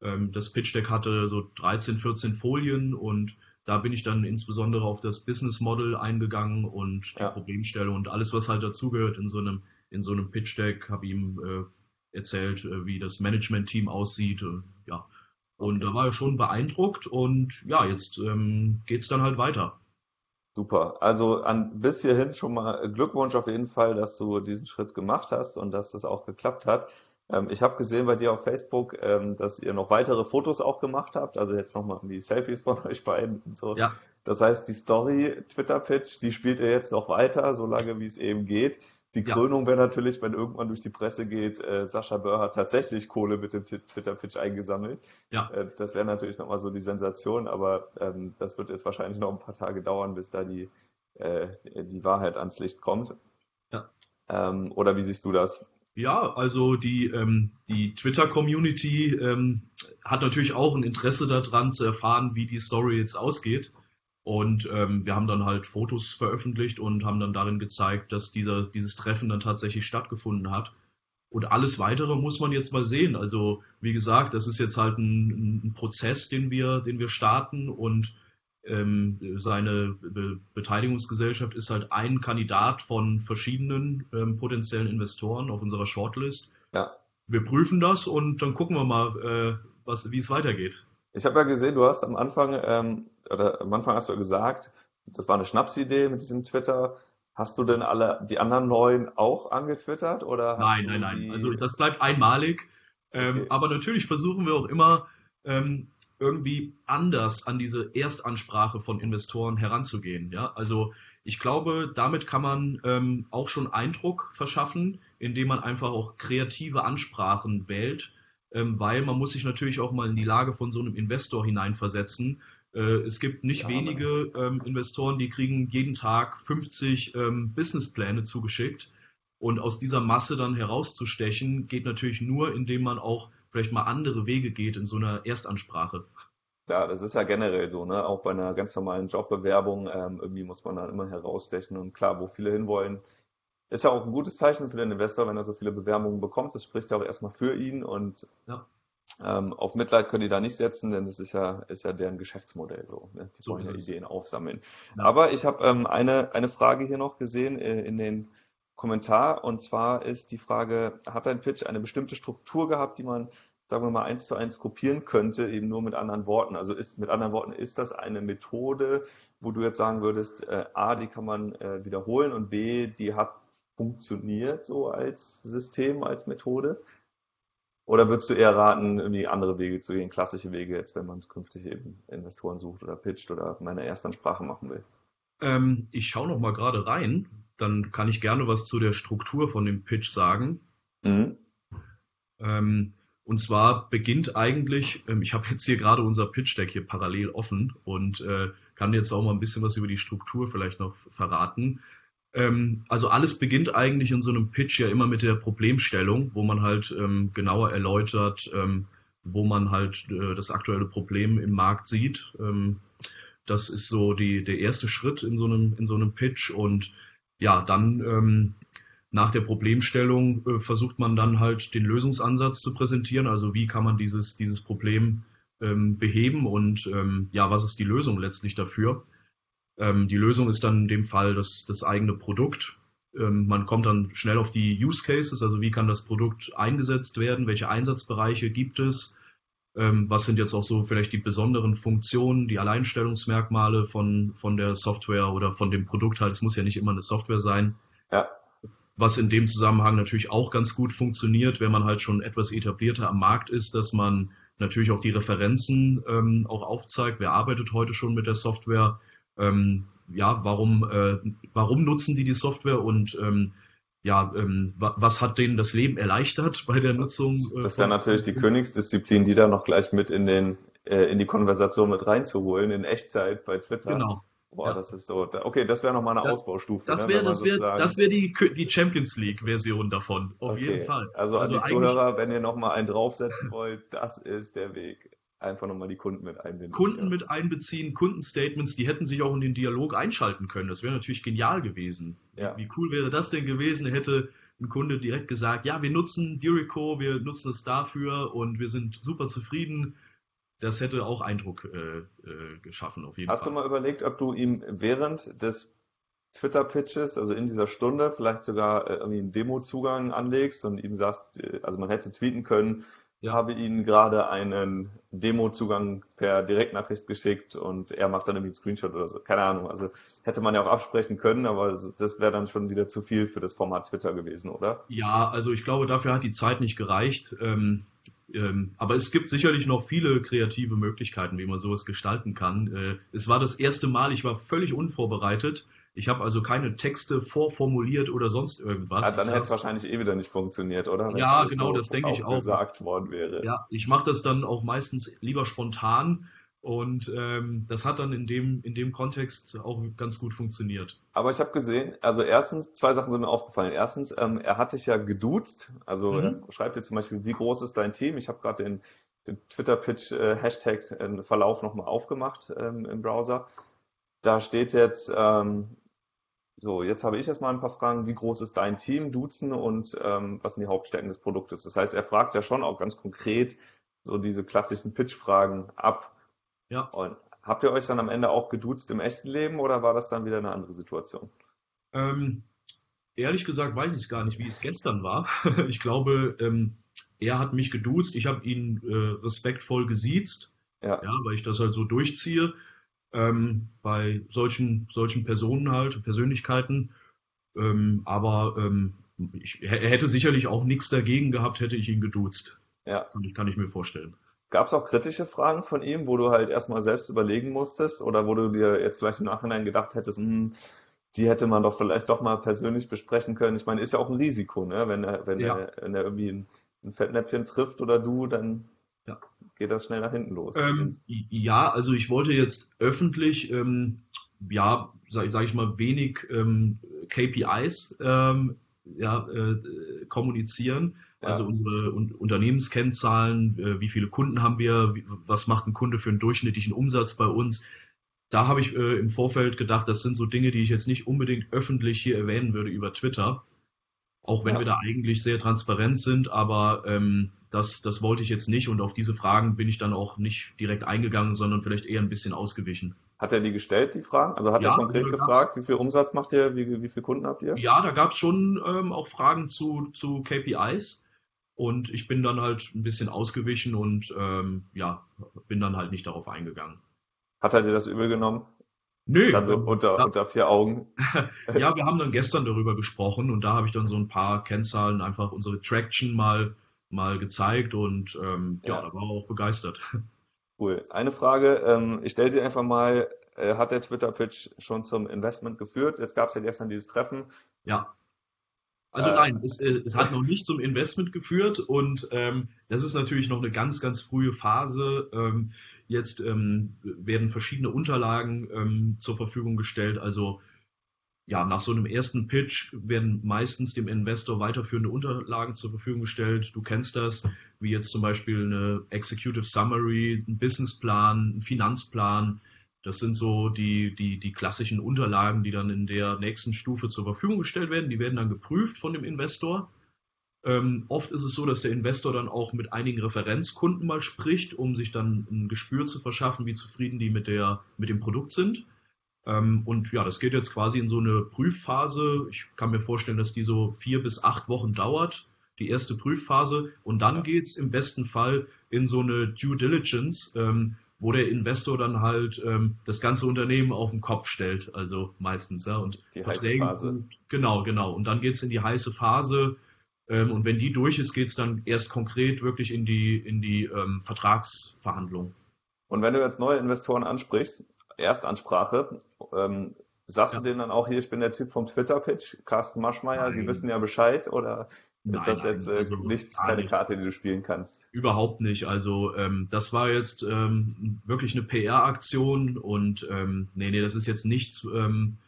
ähm, das Pitch Deck hatte so 13, 14 Folien und da bin ich dann insbesondere auf das Business Model eingegangen und die Ja. Problemstellung und alles, was halt dazugehört in so einem, in so einem Pitch Deck, habe ihm äh, erzählt, äh, wie das Management-Team aussieht, äh, ja. Und da war er schon beeindruckt und ja, jetzt ähm, geht's dann halt weiter. Super. Also an bis hierhin schon mal Glückwunsch auf jeden Fall, dass du diesen Schritt gemacht hast und dass das auch geklappt hat. Ähm, ich habe gesehen bei dir auf Facebook, ähm, dass ihr noch weitere Fotos auch gemacht habt. Also jetzt nochmal die Selfies von [laughs] euch beiden und so. Ja. Das heißt, die Story Twitter-Pitch, die spielt ihr jetzt noch weiter, solange wie es eben geht. Die Ja. Krönung wäre natürlich, wenn irgendwann durch die Presse geht, äh, Sascha Böhr hat tatsächlich Kohle mit dem Twitter-Pitch eingesammelt. Ja. Äh, das wäre natürlich nochmal so die Sensation, aber ähm, das wird jetzt wahrscheinlich noch ein paar Tage dauern, bis da die äh, die Wahrheit ans Licht kommt. Ja. Ähm, oder wie siehst du das? Ja, also die, ähm, die Twitter-Community ähm, hat natürlich auch ein Interesse daran zu erfahren, wie die Story jetzt ausgeht. Und ähm, wir haben dann halt Fotos veröffentlicht und haben dann darin gezeigt, dass dieser, dieses Treffen dann tatsächlich stattgefunden hat. Und alles weitere muss man jetzt mal sehen. Also, wie gesagt, das ist jetzt halt ein, ein Prozess, den wir, den wir starten und ähm, seine Be Beteiligungsgesellschaft ist halt ein Kandidat von verschiedenen ähm, potenziellen Investoren auf unserer Shortlist. Ja. Wir prüfen das und dann gucken wir mal, äh, was, wie es weitergeht. Ich habe ja gesehen, du hast am Anfang, ähm, oder am Anfang hast du ja gesagt, das war eine Schnapsidee mit diesem Twitter. Hast du denn alle die anderen neun auch angetwittert? Oder nein, nein, nein. Also das bleibt einmalig. Ähm, okay. Aber natürlich versuchen wir auch immer ähm, irgendwie anders an diese Erstansprache von Investoren heranzugehen. Ja? Also ich glaube, damit kann man ähm, auch schon Eindruck verschaffen, indem man einfach auch kreative Ansprachen wählt, ähm, weil man muss sich natürlich auch mal in die Lage von so einem Investor hineinversetzen äh, es gibt nicht ja, wenige ähm, Investoren, die kriegen jeden Tag 50 ähm, Businesspläne zugeschickt. Und aus dieser Masse dann herauszustechen, geht natürlich nur, indem man auch vielleicht mal andere Wege geht in so einer Erstansprache. Ja, das ist ja generell so, ne? Auch bei einer ganz normalen Jobbewerbung, ähm, irgendwie muss man dann immer herausstechen. Und klar, wo viele hinwollen, ist ja auch ein gutes Zeichen für den Investor, wenn er so viele Bewerbungen bekommt. Das spricht ja auch erstmal für ihn und ja. Ähm, auf Mitleid können die da nicht setzen, denn das ist ja, ist ja deren Geschäftsmodell so. Ne? Die so wollen ja Ideen aufsammeln. Ja. Aber ich habe ähm, eine, eine Frage hier noch gesehen äh, in den Kommentar und zwar ist die Frage, hat dein Pitch eine bestimmte Struktur gehabt, die man, sagen wir mal, eins zu eins kopieren könnte, eben nur mit anderen Worten? Also ist mit anderen Worten, ist das eine Methode, wo du jetzt sagen würdest, äh, A, die kann man äh, wiederholen und B, die hat funktioniert so als System, als Methode? Oder würdest du eher raten, irgendwie andere Wege zu gehen, klassische Wege jetzt, wenn man künftig eben Investoren sucht oder pitcht oder meine Erstansprache machen will? Ähm, ich schaue noch mal gerade rein, dann kann ich gerne was zu der Struktur von dem Pitch sagen. Mhm. Ähm, und zwar beginnt eigentlich, ähm, ich habe jetzt hier gerade unser Pitch-Deck hier parallel offen und äh, kann jetzt auch mal ein bisschen was über die Struktur vielleicht noch verraten. Ähm, also alles beginnt eigentlich in so einem Pitch ja immer mit der Problemstellung, wo man halt ähm, genauer erläutert, ähm, wo man halt äh, das aktuelle Problem im Markt sieht. Ähm, das ist so die, der erste Schritt in so einem, in so einem Pitch und ja, dann ähm, nach der Problemstellung äh, versucht man dann halt den Lösungsansatz zu präsentieren. Also wie kann man dieses, dieses Problem ähm, beheben und ja, was ist die Lösung letztlich dafür? Ähm, die Lösung ist dann in dem Fall das, das eigene Produkt. Ähm, man kommt dann schnell auf die Use Cases, also wie kann das Produkt eingesetzt werden, welche Einsatzbereiche gibt es, ähm, was sind jetzt auch so vielleicht die besonderen Funktionen, die Alleinstellungsmerkmale von, von der Software oder von dem Produkt halt. Es muss ja nicht immer eine Software sein. Ja. Was in dem Zusammenhang natürlich auch ganz gut funktioniert, wenn man halt schon etwas etablierter am Markt ist, dass man natürlich auch die Referenzen ähm, auch aufzeigt. Wer arbeitet heute schon mit der Software? Ähm, ja, warum, äh, warum nutzen die die Software und ähm, ja, ähm, was hat denen das Leben erleichtert [laughs] bei der Nutzung? Äh, das wäre natürlich die Königsdisziplin, die da noch gleich mit in den äh, in die Konversation mit reinzuholen in Echtzeit bei Twitter. Genau. Boah, ja. das ist so. Okay, das wäre nochmal eine das, Ausbaustufe. Das wäre ne, das wär, das wär die, die Champions League-Version davon, auf okay. jeden Fall. Also, also an die Zuhörer, wenn ihr nochmal einen draufsetzen wollt, das ist der Weg einfach nochmal die Kunden mit einbinden. Kunden ja. mit einbeziehen, Kundenstatements, die hätten sich auch in den Dialog einschalten können. Das wäre natürlich genial gewesen. Ja. Wie cool wäre das denn gewesen, hätte ein Kunde direkt gesagt, ja, wir nutzen Dirico, wir nutzen es dafür und wir sind super zufrieden. Das hätte auch Eindruck äh, äh, geschaffen, auf jeden Hast Fall. Hast du mal überlegt, ob du ihm während des Twitter-Pitches, also in dieser Stunde, vielleicht sogar äh, irgendwie einen Demo-Zugang anlegst und ihm sagst, äh, also man hätte tweeten können, ja. habe Ihnen gerade einen Demo-Zugang per Direktnachricht geschickt und er macht dann irgendwie einen Screenshot oder so. Keine Ahnung. Also hätte man ja auch absprechen können, aber das wäre dann schon wieder zu viel für das Format Twitter gewesen, oder? Ja, also ich glaube, dafür hat die Zeit nicht gereicht. Ähm, ähm, aber es gibt sicherlich noch viele kreative Möglichkeiten, wie man sowas gestalten kann. Äh, es war das erste Mal, ich war völlig unvorbereitet ich habe also keine Texte vorformuliert oder sonst irgendwas. Ja, dann hätte es wahrscheinlich eh wieder nicht funktioniert, oder? Wenn ja, genau, so das denke ich auch. gesagt worden wäre. Ja, ich mache das dann auch meistens lieber spontan Und ähm, das hat dann in dem, in dem Kontext auch ganz gut funktioniert. Aber ich habe gesehen, also erstens, zwei Sachen sind mir aufgefallen. Erstens, ähm, er hat dich ja geduzt. Also mhm. er schreibt dir zum Beispiel, wie groß ist dein Team? Ich habe gerade den, den Twitter-Pitch-Hashtag äh, Verlauf nochmal aufgemacht ähm, im Browser. Da steht jetzt, ähm, so, jetzt habe ich erstmal ein paar Fragen. Wie groß ist dein Team, Duzen und ähm, was sind die Hauptstärken des Produktes? Das heißt, er fragt ja schon auch ganz konkret so diese klassischen Pitch-Fragen ab. Ja. Und habt ihr euch dann am Ende auch geduzt im echten Leben oder war das dann wieder eine andere Situation? Ähm, ehrlich gesagt weiß ich gar nicht, wie es gestern war. [laughs] ich glaube, ähm, er hat mich geduzt, ich habe ihn äh, respektvoll gesiezt, ja. ja. weil ich das halt so durchziehe. Ähm, bei solchen, solchen Personen halt, Persönlichkeiten. Ähm, aber ähm, ich, er hätte sicherlich auch nichts dagegen gehabt, hätte ich ihn geduzt. Ja. Kann ich, kann ich mir vorstellen. Gab es auch kritische Fragen von ihm, wo du halt erstmal selbst überlegen musstest oder wo du dir jetzt vielleicht im Nachhinein gedacht hättest, hm, die hätte man doch vielleicht doch mal persönlich besprechen können. Ich meine, ist ja auch ein Risiko, ne? wenn, er, wenn, ja. er, wenn er irgendwie ein, ein Fettnäpfchen trifft oder du, dann. Geht das schnell nach hinten los. Ähm, ja, also ich wollte jetzt öffentlich, ähm, ja, sage sag ich mal, wenig ähm, KPIs ähm, ja, äh, kommunizieren. Also ja. unsere Unternehmenskennzahlen, äh, wie viele Kunden haben wir, was macht ein Kunde für einen durchschnittlichen Umsatz bei uns. Da habe ich äh, im Vorfeld gedacht, das sind so Dinge, die ich jetzt nicht unbedingt öffentlich hier erwähnen würde über Twitter. Auch wenn ja. wir da eigentlich sehr transparent sind, aber ähm, das, das wollte ich jetzt nicht und auf diese Fragen bin ich dann auch nicht direkt eingegangen, sondern vielleicht eher ein bisschen ausgewichen. Hat er die gestellt, die Fragen? Also hat ja, er konkret gefragt, wie viel Umsatz macht ihr, wie, wie viele Kunden habt ihr? Ja, da gab es schon ähm, auch Fragen zu, zu KPIs. Und ich bin dann halt ein bisschen ausgewichen und ähm, ja, bin dann halt nicht darauf eingegangen. Hat er dir das übel genommen? Nö. Dann so unter, ja. unter vier Augen. [laughs] ja, wir haben dann gestern darüber gesprochen und da habe ich dann so ein paar Kennzahlen, einfach unsere Traction mal, mal gezeigt und ähm, ja. ja, da war er auch begeistert. [laughs] Cool. Eine Frage, ähm, ich stelle sie einfach mal, äh, hat der Twitter-Pitch schon zum Investment geführt? Jetzt gab es ja gestern dieses Treffen. Ja. Also äh, nein, es, äh, es, hat noch nicht zum Investment geführt und ähm, das ist natürlich noch eine ganz, ganz frühe Phase. Ähm, jetzt ähm, werden verschiedene Unterlagen ähm, zur Verfügung gestellt. Also ja, nach so einem ersten Pitch werden meistens dem Investor weiterführende Unterlagen zur Verfügung gestellt. Du kennst das, wie jetzt zum Beispiel eine Executive Summary, ein Businessplan, ein Finanzplan, das sind so die, die, die klassischen Unterlagen, die dann in der nächsten Stufe zur Verfügung gestellt werden. Die werden dann geprüft von dem Investor. Ähm, oft ist es so, dass der Investor dann auch mit einigen Referenzkunden mal spricht, um sich dann ein Gespür zu verschaffen, wie zufrieden die mit, der, mit dem Produkt sind. Ähm, und ja, das geht jetzt quasi in so eine Prüfphase. Ich kann mir vorstellen, dass die so vier bis acht Wochen dauert, die erste Prüfphase. Und dann geht es im besten Fall in so eine Due Diligence. Ähm, wo der Investor dann halt ähm, das ganze Unternehmen auf den Kopf stellt, also meistens, ja. Und die heiße Phase. Genau, genau. Und dann geht es in die heiße Phase. Ähm, und wenn die durch ist, geht es dann erst konkret wirklich in die, in die ähm, Vertragsverhandlung. Und wenn du jetzt neue Investoren ansprichst, Erstansprache, ähm, sagst ja. du denen dann auch hier, ich bin der Typ vom Twitter-Pitch, Carsten Maschmeyer. Sie wissen ja Bescheid oder Nein, ist das nein, jetzt äh, also nichts, keine nicht. Karte, die du spielen kannst? Überhaupt nicht. Also ähm, das war jetzt ähm, wirklich eine PR-Aktion und ähm, nee, nee, das ist jetzt nichts, ähm,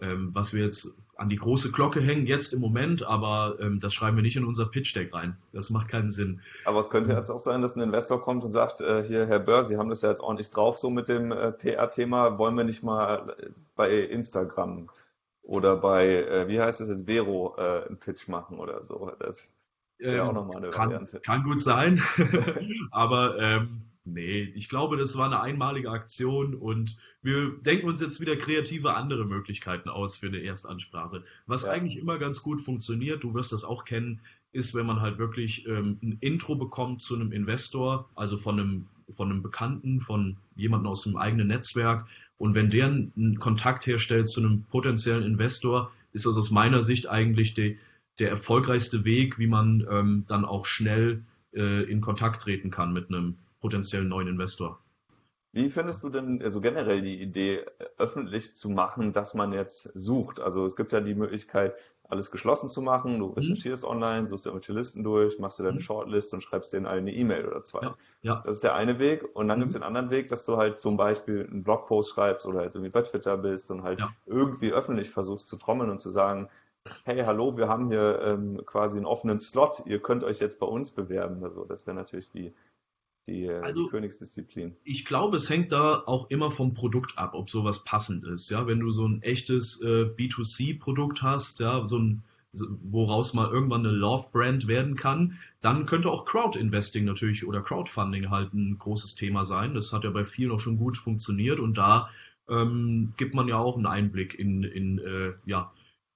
ähm, was wir jetzt an die große Glocke hängen, jetzt im Moment, aber ähm, das schreiben wir nicht in unser Pitch-Deck rein. Das macht keinen Sinn. Aber es könnte jetzt auch sein, dass ein Investor kommt und sagt, äh, hier, Herr Böhr, Sie haben das ja jetzt ordentlich drauf, so mit dem äh, PR-Thema, wollen wir nicht mal bei Instagram oder bei, äh, wie heißt es jetzt, Vero äh, einen Pitch machen oder so. Das wäre ähm, auch nochmal eine kann, Variante. Kann gut sein, [laughs] [laughs] aber ähm, nee, ich glaube, das war eine einmalige Aktion und wir denken uns jetzt wieder kreative andere Möglichkeiten aus für eine Erstansprache. Was ja. eigentlich immer ganz gut funktioniert, du wirst das auch kennen, ist, wenn man halt wirklich ähm, ein Intro bekommt zu einem Investor, also von einem, von einem Bekannten, von jemandem aus dem eigenen Netzwerk und wenn der einen Kontakt herstellt zu einem potenziellen Investor, ist das aus meiner Sicht eigentlich die, der erfolgreichste Weg, wie man ähm, dann auch schnell äh, in Kontakt treten kann mit einem potenziellen neuen Investor. Wie findest du denn also generell die Idee, öffentlich zu machen, dass man jetzt sucht? Also es gibt ja die Möglichkeit, alles geschlossen zu machen. Du mhm. recherchierst mhm. online, suchst dir irgendwelche Listen durch, machst dir deine mhm. Shortlist und schreibst denen eine E-Mail oder zwei. Ja, ja. Das ist der eine Weg. Und dann mhm. gibt es den anderen Weg, dass du halt zum Beispiel einen Blogpost schreibst oder halt irgendwie bei Twitter bist und halt ja. irgendwie öffentlich versuchst zu trommeln und zu sagen, hey, hallo, wir haben hier ähm, quasi einen offenen Slot, ihr könnt euch jetzt bei uns bewerben. Also das wäre natürlich die, die, äh, also, die Königsdisziplin. Ich glaube, es hängt da auch immer vom Produkt ab, ob sowas passend ist. Ja, wenn du so ein echtes äh, B2C-Produkt hast, ja, so ein woraus mal irgendwann eine Love-Brand werden kann, dann könnte auch Crowd-Investing natürlich oder Crowdfunding halt ein großes Thema sein. Das hat ja bei vielen auch schon gut funktioniert und da ähm, gibt man ja auch einen Einblick in, in äh, ja,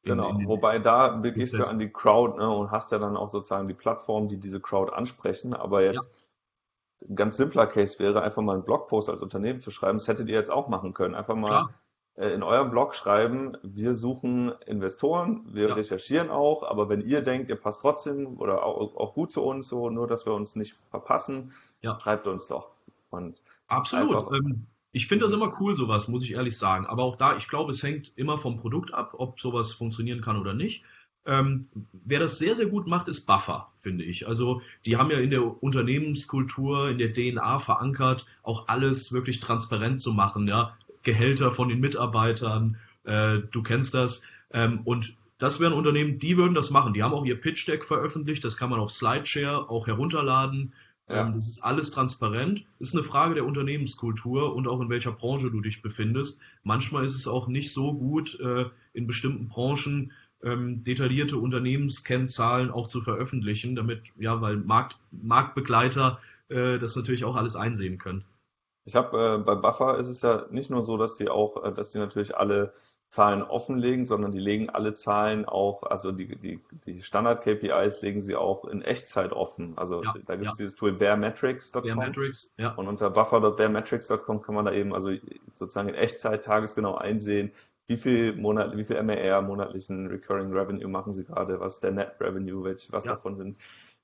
Genau, in, in wobei da gehst du an die Crowd ne, und hast ja dann auch sozusagen die Plattformen, die diese Crowd ansprechen. Aber jetzt ja. Ein ganz simpler Case wäre, einfach mal einen Blogpost als Unternehmen zu schreiben. Das hättet ihr jetzt auch machen können. Einfach mal äh, in eurem Blog schreiben, wir suchen Investoren, wir ja. recherchieren auch, aber wenn ihr denkt, ihr passt trotzdem oder auch, auch gut zu uns, so nur dass wir uns nicht verpassen, ja. schreibt uns doch. Und Absolut. Ähm, ich finde das immer cool, sowas, muss ich ehrlich sagen. Aber auch da, ich glaube, es hängt immer vom Produkt ab, ob sowas funktionieren kann oder nicht. Ähm, wer das sehr, sehr gut macht, ist Buffer, finde ich. Also die haben ja in der Unternehmenskultur, in der DNA verankert, auch alles wirklich transparent zu machen, ja. Gehälter von den Mitarbeitern, äh, du kennst das. Ähm, und das wären Unternehmen, die würden das machen. Die haben auch ihr Pitch Deck veröffentlicht, das kann man auf Slideshare auch herunterladen. Ja. Ähm, das ist alles transparent. Ist eine Frage der Unternehmenskultur und auch in welcher Branche du dich befindest. Manchmal ist es auch nicht so gut, äh, in bestimmten Branchen ähm, detaillierte Unternehmenskennzahlen auch zu veröffentlichen, damit, ja, weil Markt, Marktbegleiter äh, das natürlich auch alles einsehen können. Ich habe äh, bei Buffer ist es ja nicht nur so, dass die auch, äh, dass die natürlich alle Zahlen offenlegen, sondern die legen alle Zahlen auch, also die, die, die Standard-KPIs legen sie auch in Echtzeit offen. Also ja, da gibt es ja. dieses Tool bearmetrics.com. Bearmetrics, ja. Und unter buffer.bearmetrics.com kann man da eben also sozusagen in Echtzeit tagesgenau einsehen, wie viel Monat, wie viel MRR, monatlichen Recurring Revenue machen sie gerade, was ist der Net Revenue, welch, was ja. davon sind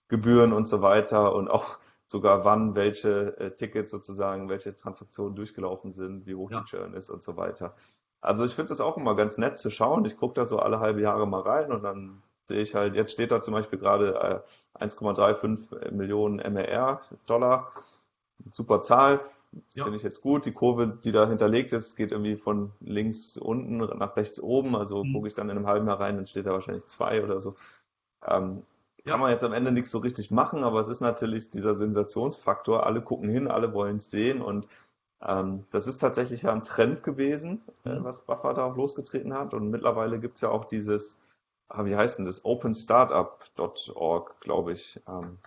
Gebühren und so weiter und auch sogar wann welche äh, Tickets sozusagen, welche Transaktionen durchgelaufen sind, wie hoch ja. die Churn ist und so weiter. Also ich finde das auch immer ganz nett zu schauen. Ich gucke da so alle halbe Jahre mal rein und dann sehe ich halt, jetzt steht da zum Beispiel gerade äh, 1,35 Millionen MRR Dollar. Super Zahl, ja. finde ich jetzt gut. Die Kurve, die da hinterlegt ist, geht irgendwie von links unten nach rechts oben. Also mhm. gucke ich dann in einem halben Jahr rein, dann steht da wahrscheinlich zwei oder so. Ähm, ja. Kann man jetzt am Ende nichts so richtig machen, aber es ist natürlich dieser Sensationsfaktor. Alle gucken hin, alle wollen es sehen und ähm, das ist tatsächlich ja ein Trend gewesen, äh, mhm. was Buffer da auch losgetreten hat. Und mittlerweile gibt es ja auch dieses, ah, wie heißt denn das, openstartup.org, glaube ich. Ähm,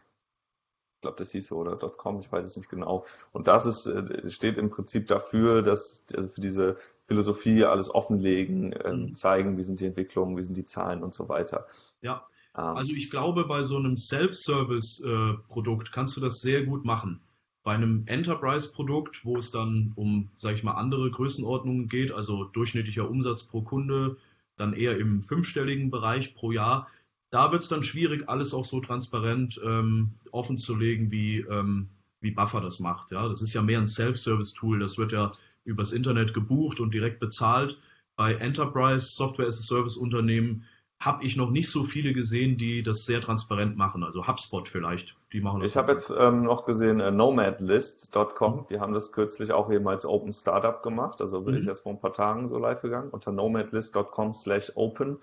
ich glaube, das hieß so oder .com, ich weiß es nicht genau. Und das ist, äh, steht im Prinzip dafür, dass also für diese Philosophie alles offenlegen, äh, mhm. zeigen, wie sind die Entwicklungen, wie sind die Zahlen und so weiter. Ja, ähm, also ich glaube, bei so einem Self-Service-Produkt äh, kannst du das sehr gut machen. Bei einem Enterprise-Produkt, wo es dann um, sage ich mal, andere Größenordnungen geht, also durchschnittlicher Umsatz pro Kunde, dann eher im fünfstelligen Bereich pro Jahr, da wird es dann schwierig, alles auch so transparent ähm, offen zu legen, wie, ähm, wie Buffer das macht. Ja? Das ist ja mehr ein Self-Service-Tool, das wird ja übers Internet gebucht und direkt bezahlt. Bei Enterprise Software as a Service Unternehmen habe ich noch nicht so viele gesehen, die das sehr transparent machen. Also HubSpot vielleicht, die machen das. Ich habe jetzt ähm, noch gesehen äh, nomadlist.com, die haben das kürzlich auch eben als Open Startup gemacht. Also bin mhm. ich jetzt vor ein paar Tagen so live gegangen unter nomadlist.com slash open.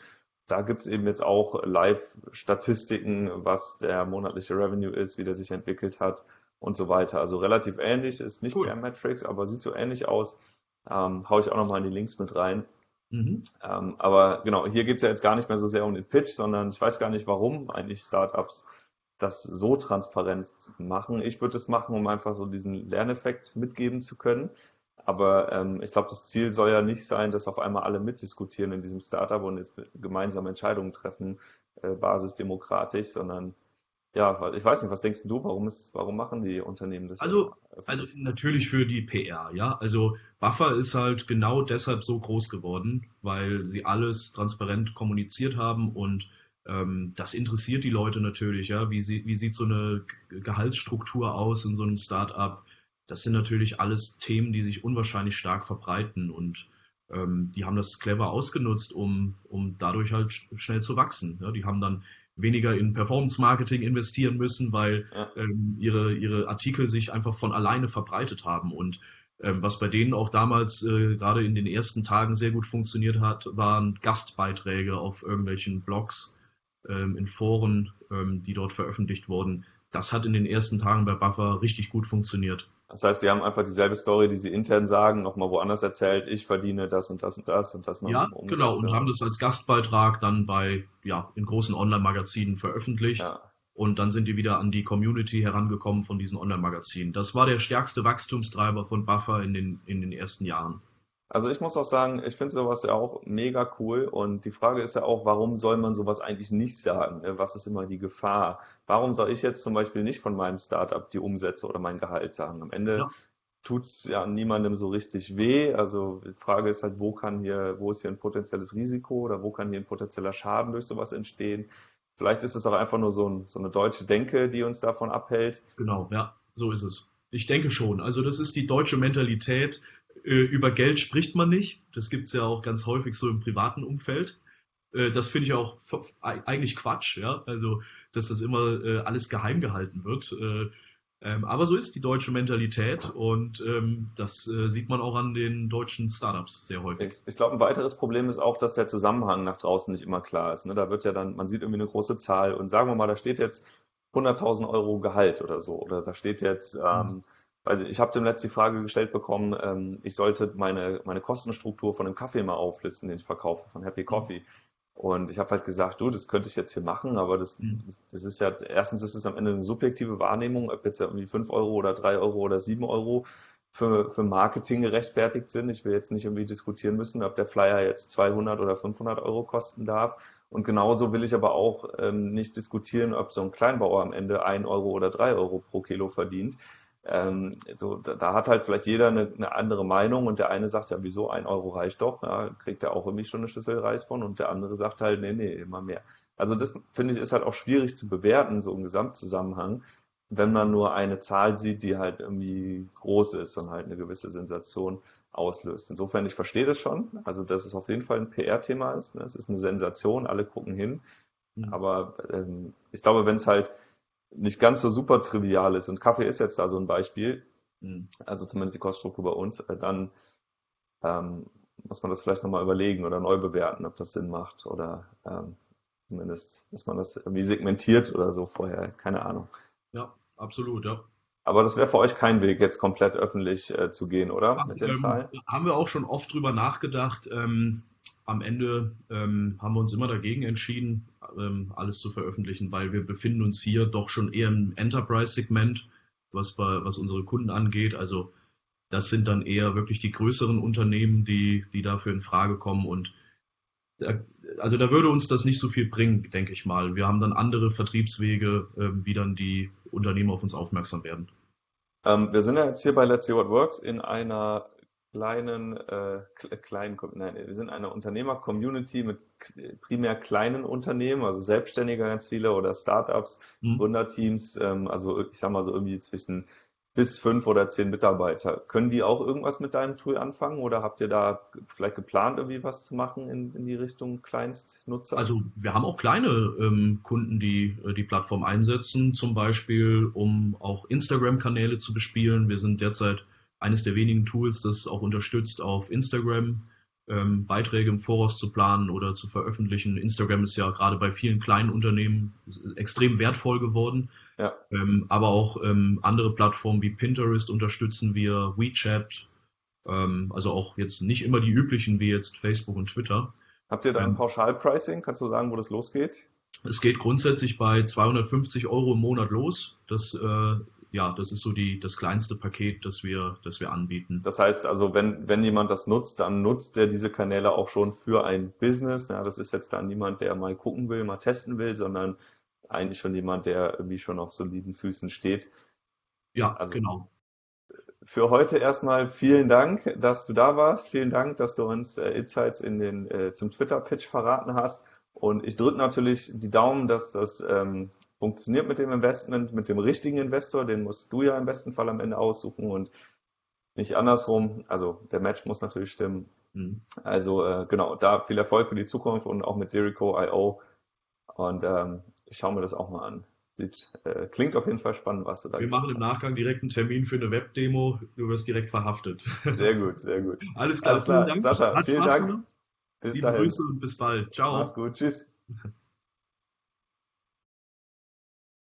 Da gibt es eben jetzt auch Live-Statistiken, was der monatliche Revenue ist, wie der sich entwickelt hat und so weiter. Also relativ ähnlich, ist nicht cool. mehr Metrics, aber sieht so ähnlich aus. Ähm, hau ich auch nochmal in die Links mit rein. Mhm. Ähm, aber genau, hier geht es ja jetzt gar nicht mehr so sehr um den Pitch, sondern ich weiß gar nicht, warum eigentlich Startups das so transparent machen. Ich würde es machen, um einfach so diesen Lerneffekt mitgeben zu können. Aber ähm, ich glaube, das Ziel soll ja nicht sein, dass auf einmal alle mitdiskutieren in diesem Startup und jetzt gemeinsame Entscheidungen treffen, äh, basisdemokratisch, sondern ja, ich weiß nicht, was denkst du, warum ist, warum machen die Unternehmen das? Also, also natürlich für die PR, ja. Also Buffer ist halt genau deshalb so groß geworden, weil sie alles transparent kommuniziert haben und ähm, das interessiert die Leute natürlich, ja. Wie, sie, wie sieht so eine Gehaltsstruktur aus in so einem Startup? Das sind natürlich alles Themen, die sich unwahrscheinlich stark verbreiten und ähm, die haben das clever ausgenutzt, um, um dadurch halt schnell zu wachsen. Ja, die haben dann weniger in Performance-Marketing investieren müssen, weil ja. ähm, ihre, ihre Artikel sich einfach von alleine verbreitet haben. Und ähm, was bei denen auch damals äh, gerade in den ersten Tagen sehr gut funktioniert hat, waren Gastbeiträge auf irgendwelchen Blogs, ähm, in Foren, ähm, die dort veröffentlicht wurden. Das hat in den ersten Tagen bei Buffer richtig gut funktioniert. Das heißt, die haben einfach dieselbe Story, die sie intern sagen, nochmal woanders erzählt, ich verdiene das und das und das und das noch. Ja, genau, und haben das als Gastbeitrag dann bei, ja, in großen Online-Magazinen veröffentlicht. Ja. Und dann sind die wieder an die Community herangekommen von diesen Online-Magazinen. Das war der stärkste Wachstumstreiber von Buffer in den, in den ersten Jahren. Also ich muss auch sagen, ich finde sowas ja auch mega cool. Und die Frage ist ja auch, warum soll man sowas eigentlich nicht sagen? Ne? Was ist immer die Gefahr? Warum soll ich jetzt zum Beispiel nicht von meinem Startup die Umsätze oder mein Gehalt sagen? Am Ende ja. tut es ja niemandem so richtig weh. Also die Frage ist halt, wo kann hier, wo ist hier ein potenzielles Risiko oder wo kann hier ein potenzieller Schaden durch sowas entstehen? Vielleicht ist es auch einfach nur so, ein, so eine deutsche Denke, die uns davon abhält. Genau, ja, so ist es. Ich denke schon. Also das ist die deutsche Mentalität über Geld spricht man nicht. Das gibt es ja auch ganz häufig so im privaten Umfeld. Äh, das finde ich auch eigentlich Quatsch, ja. Also, dass das immer äh, alles geheim gehalten wird. Ähm, aber so ist die deutsche Mentalität und ähm, das sieht man auch an den deutschen Startups sehr häufig. Ich, ich glaube, ein weiteres Problem ist auch, dass der Zusammenhang nach draußen nicht immer klar ist. Ne? Da wird ja dann, man sieht irgendwie eine große Zahl und sagen wir mal, da steht jetzt 100.000 Euro Gehalt oder so oder da steht jetzt ähm, also ich habe dem letzte die Frage gestellt bekommen, ähm, ich sollte meine, meine Kostenstruktur von dem Kaffee mal auflisten, den ich verkaufe, von Happy mhm. Coffee. Und ich habe halt gesagt, du, das könnte ich jetzt hier machen, aber das, mhm. das ist ja, erstens ist es am Ende eine subjektive Wahrnehmung, ob jetzt irgendwie 5 Euro oder 3 Euro oder 7 Euro für, für Marketing gerechtfertigt sind. Ich will jetzt nicht irgendwie diskutieren müssen, ob der Flyer jetzt 200 oder 500 Euro kosten darf. Und genauso will ich aber auch ähm, nicht diskutieren, ob so ein Kleinbauer am Ende 1 Euro oder 3 Euro pro Kilo verdient. Ähm, so, da, da, hat halt vielleicht jeder eine, eine, andere Meinung und der eine sagt ja, wieso ein Euro reicht doch, da kriegt er auch irgendwie schon eine Schüssel Reis von und der andere sagt halt, nee, nee, immer mehr. Also das finde ich ist halt auch schwierig zu bewerten, so im Gesamtzusammenhang, wenn man nur eine Zahl sieht, die halt irgendwie groß ist und halt eine gewisse Sensation auslöst. Insofern, ich verstehe das schon, also dass es auf jeden Fall ein PR-Thema ist. Ne? Es ist eine Sensation, alle gucken hin. Mhm. Aber ähm, ich glaube, wenn es halt nicht ganz so super trivial ist, und Kaffee ist jetzt da so ein Beispiel, mhm. also zumindest die Koststruktur bei uns, äh, dann ähm, muss man das vielleicht nochmal überlegen oder neu bewerten, ob das Sinn macht oder ähm, zumindest, dass man das irgendwie segmentiert oder so vorher, keine Ahnung. Ja, absolut, ja. Aber das wäre für euch kein Weg, jetzt komplett öffentlich äh, zu gehen, oder? Ach, Mit den ähm, Zahlen? Haben wir auch schon oft drüber nachgedacht. Ähm, am Ende ähm, haben wir uns immer dagegen entschieden, ähm, alles zu veröffentlichen, weil wir befinden uns hier doch schon eher im Enterprise-Segment, was, was unsere Kunden angeht. Also das sind dann eher wirklich die größeren Unternehmen, die, die dafür in Frage kommen. Und da, also da würde uns das nicht so viel bringen, denke ich mal. Wir haben dann andere Vertriebswege, äh, wie dann die Unternehmen auf uns aufmerksam werden. Ähm, wir sind ja jetzt hier bei Let's See What Works in einer kleinen, äh, kleinen, nein, wir sind eine Unternehmer-Community mit primär kleinen Unternehmen, also Selbstständige ganz viele oder Startups, mhm. Gründerteams, ähm, also ich sag mal so irgendwie zwischen bis fünf oder zehn Mitarbeiter. Können die auch irgendwas mit deinem Tool anfangen oder habt ihr da vielleicht geplant, irgendwie was zu machen in, in die Richtung Kleinstnutzer? Also wir haben auch kleine ähm, Kunden, die äh, die Plattform einsetzen, zum Beispiel um auch Instagram-Kanäle zu bespielen. Wir sind derzeit eines der wenigen Tools, das auch unterstützt, auf Instagram ähm, Beiträge im Voraus zu planen oder zu veröffentlichen. Instagram ist ja gerade bei vielen kleinen Unternehmen extrem wertvoll geworden. Ja. Ähm, aber auch ähm, andere Plattformen wie Pinterest unterstützen wir, WeChat, ähm, also auch jetzt nicht immer die üblichen wie jetzt Facebook und Twitter. Habt ihr da ein ähm, Pauschalpricing? Kannst du sagen, wo das losgeht? Es geht grundsätzlich bei 250 Euro im Monat los. Das äh, ja, das ist so die, das kleinste Paket, das wir, das wir anbieten. Das heißt also, wenn, wenn jemand das nutzt, dann nutzt er diese Kanäle auch schon für ein Business. Ja, das ist jetzt dann niemand, der mal gucken will, mal testen will, sondern eigentlich schon jemand, der irgendwie schon auf soliden Füßen steht. Ja, also, genau. Für heute erstmal vielen Dank, dass du da warst. Vielen Dank, dass du uns äh, Insights in den, äh, zum Twitter-Pitch verraten hast. Und ich drücke natürlich die Daumen, dass das ähm, funktioniert mit dem Investment, mit dem richtigen Investor, den musst du ja im besten Fall am Ende aussuchen und nicht andersrum. Also der Match muss natürlich stimmen. Mhm. Also äh, genau, da viel Erfolg für die Zukunft und auch mit Jericho.io. Und ähm, ich schaue mir das auch mal an. Sieht, äh, klingt auf jeden Fall spannend, was du da Wir machen im Nachgang direkt einen Termin für eine Webdemo. Du wirst direkt verhaftet. Sehr gut, sehr gut. [laughs] Alles klar, Alles klar. vielen Dank. Sascha, vielen Dank. Bis Liebe dahin. Grüße und bis bald. Ciao. Mach's gut. Tschüss. [laughs]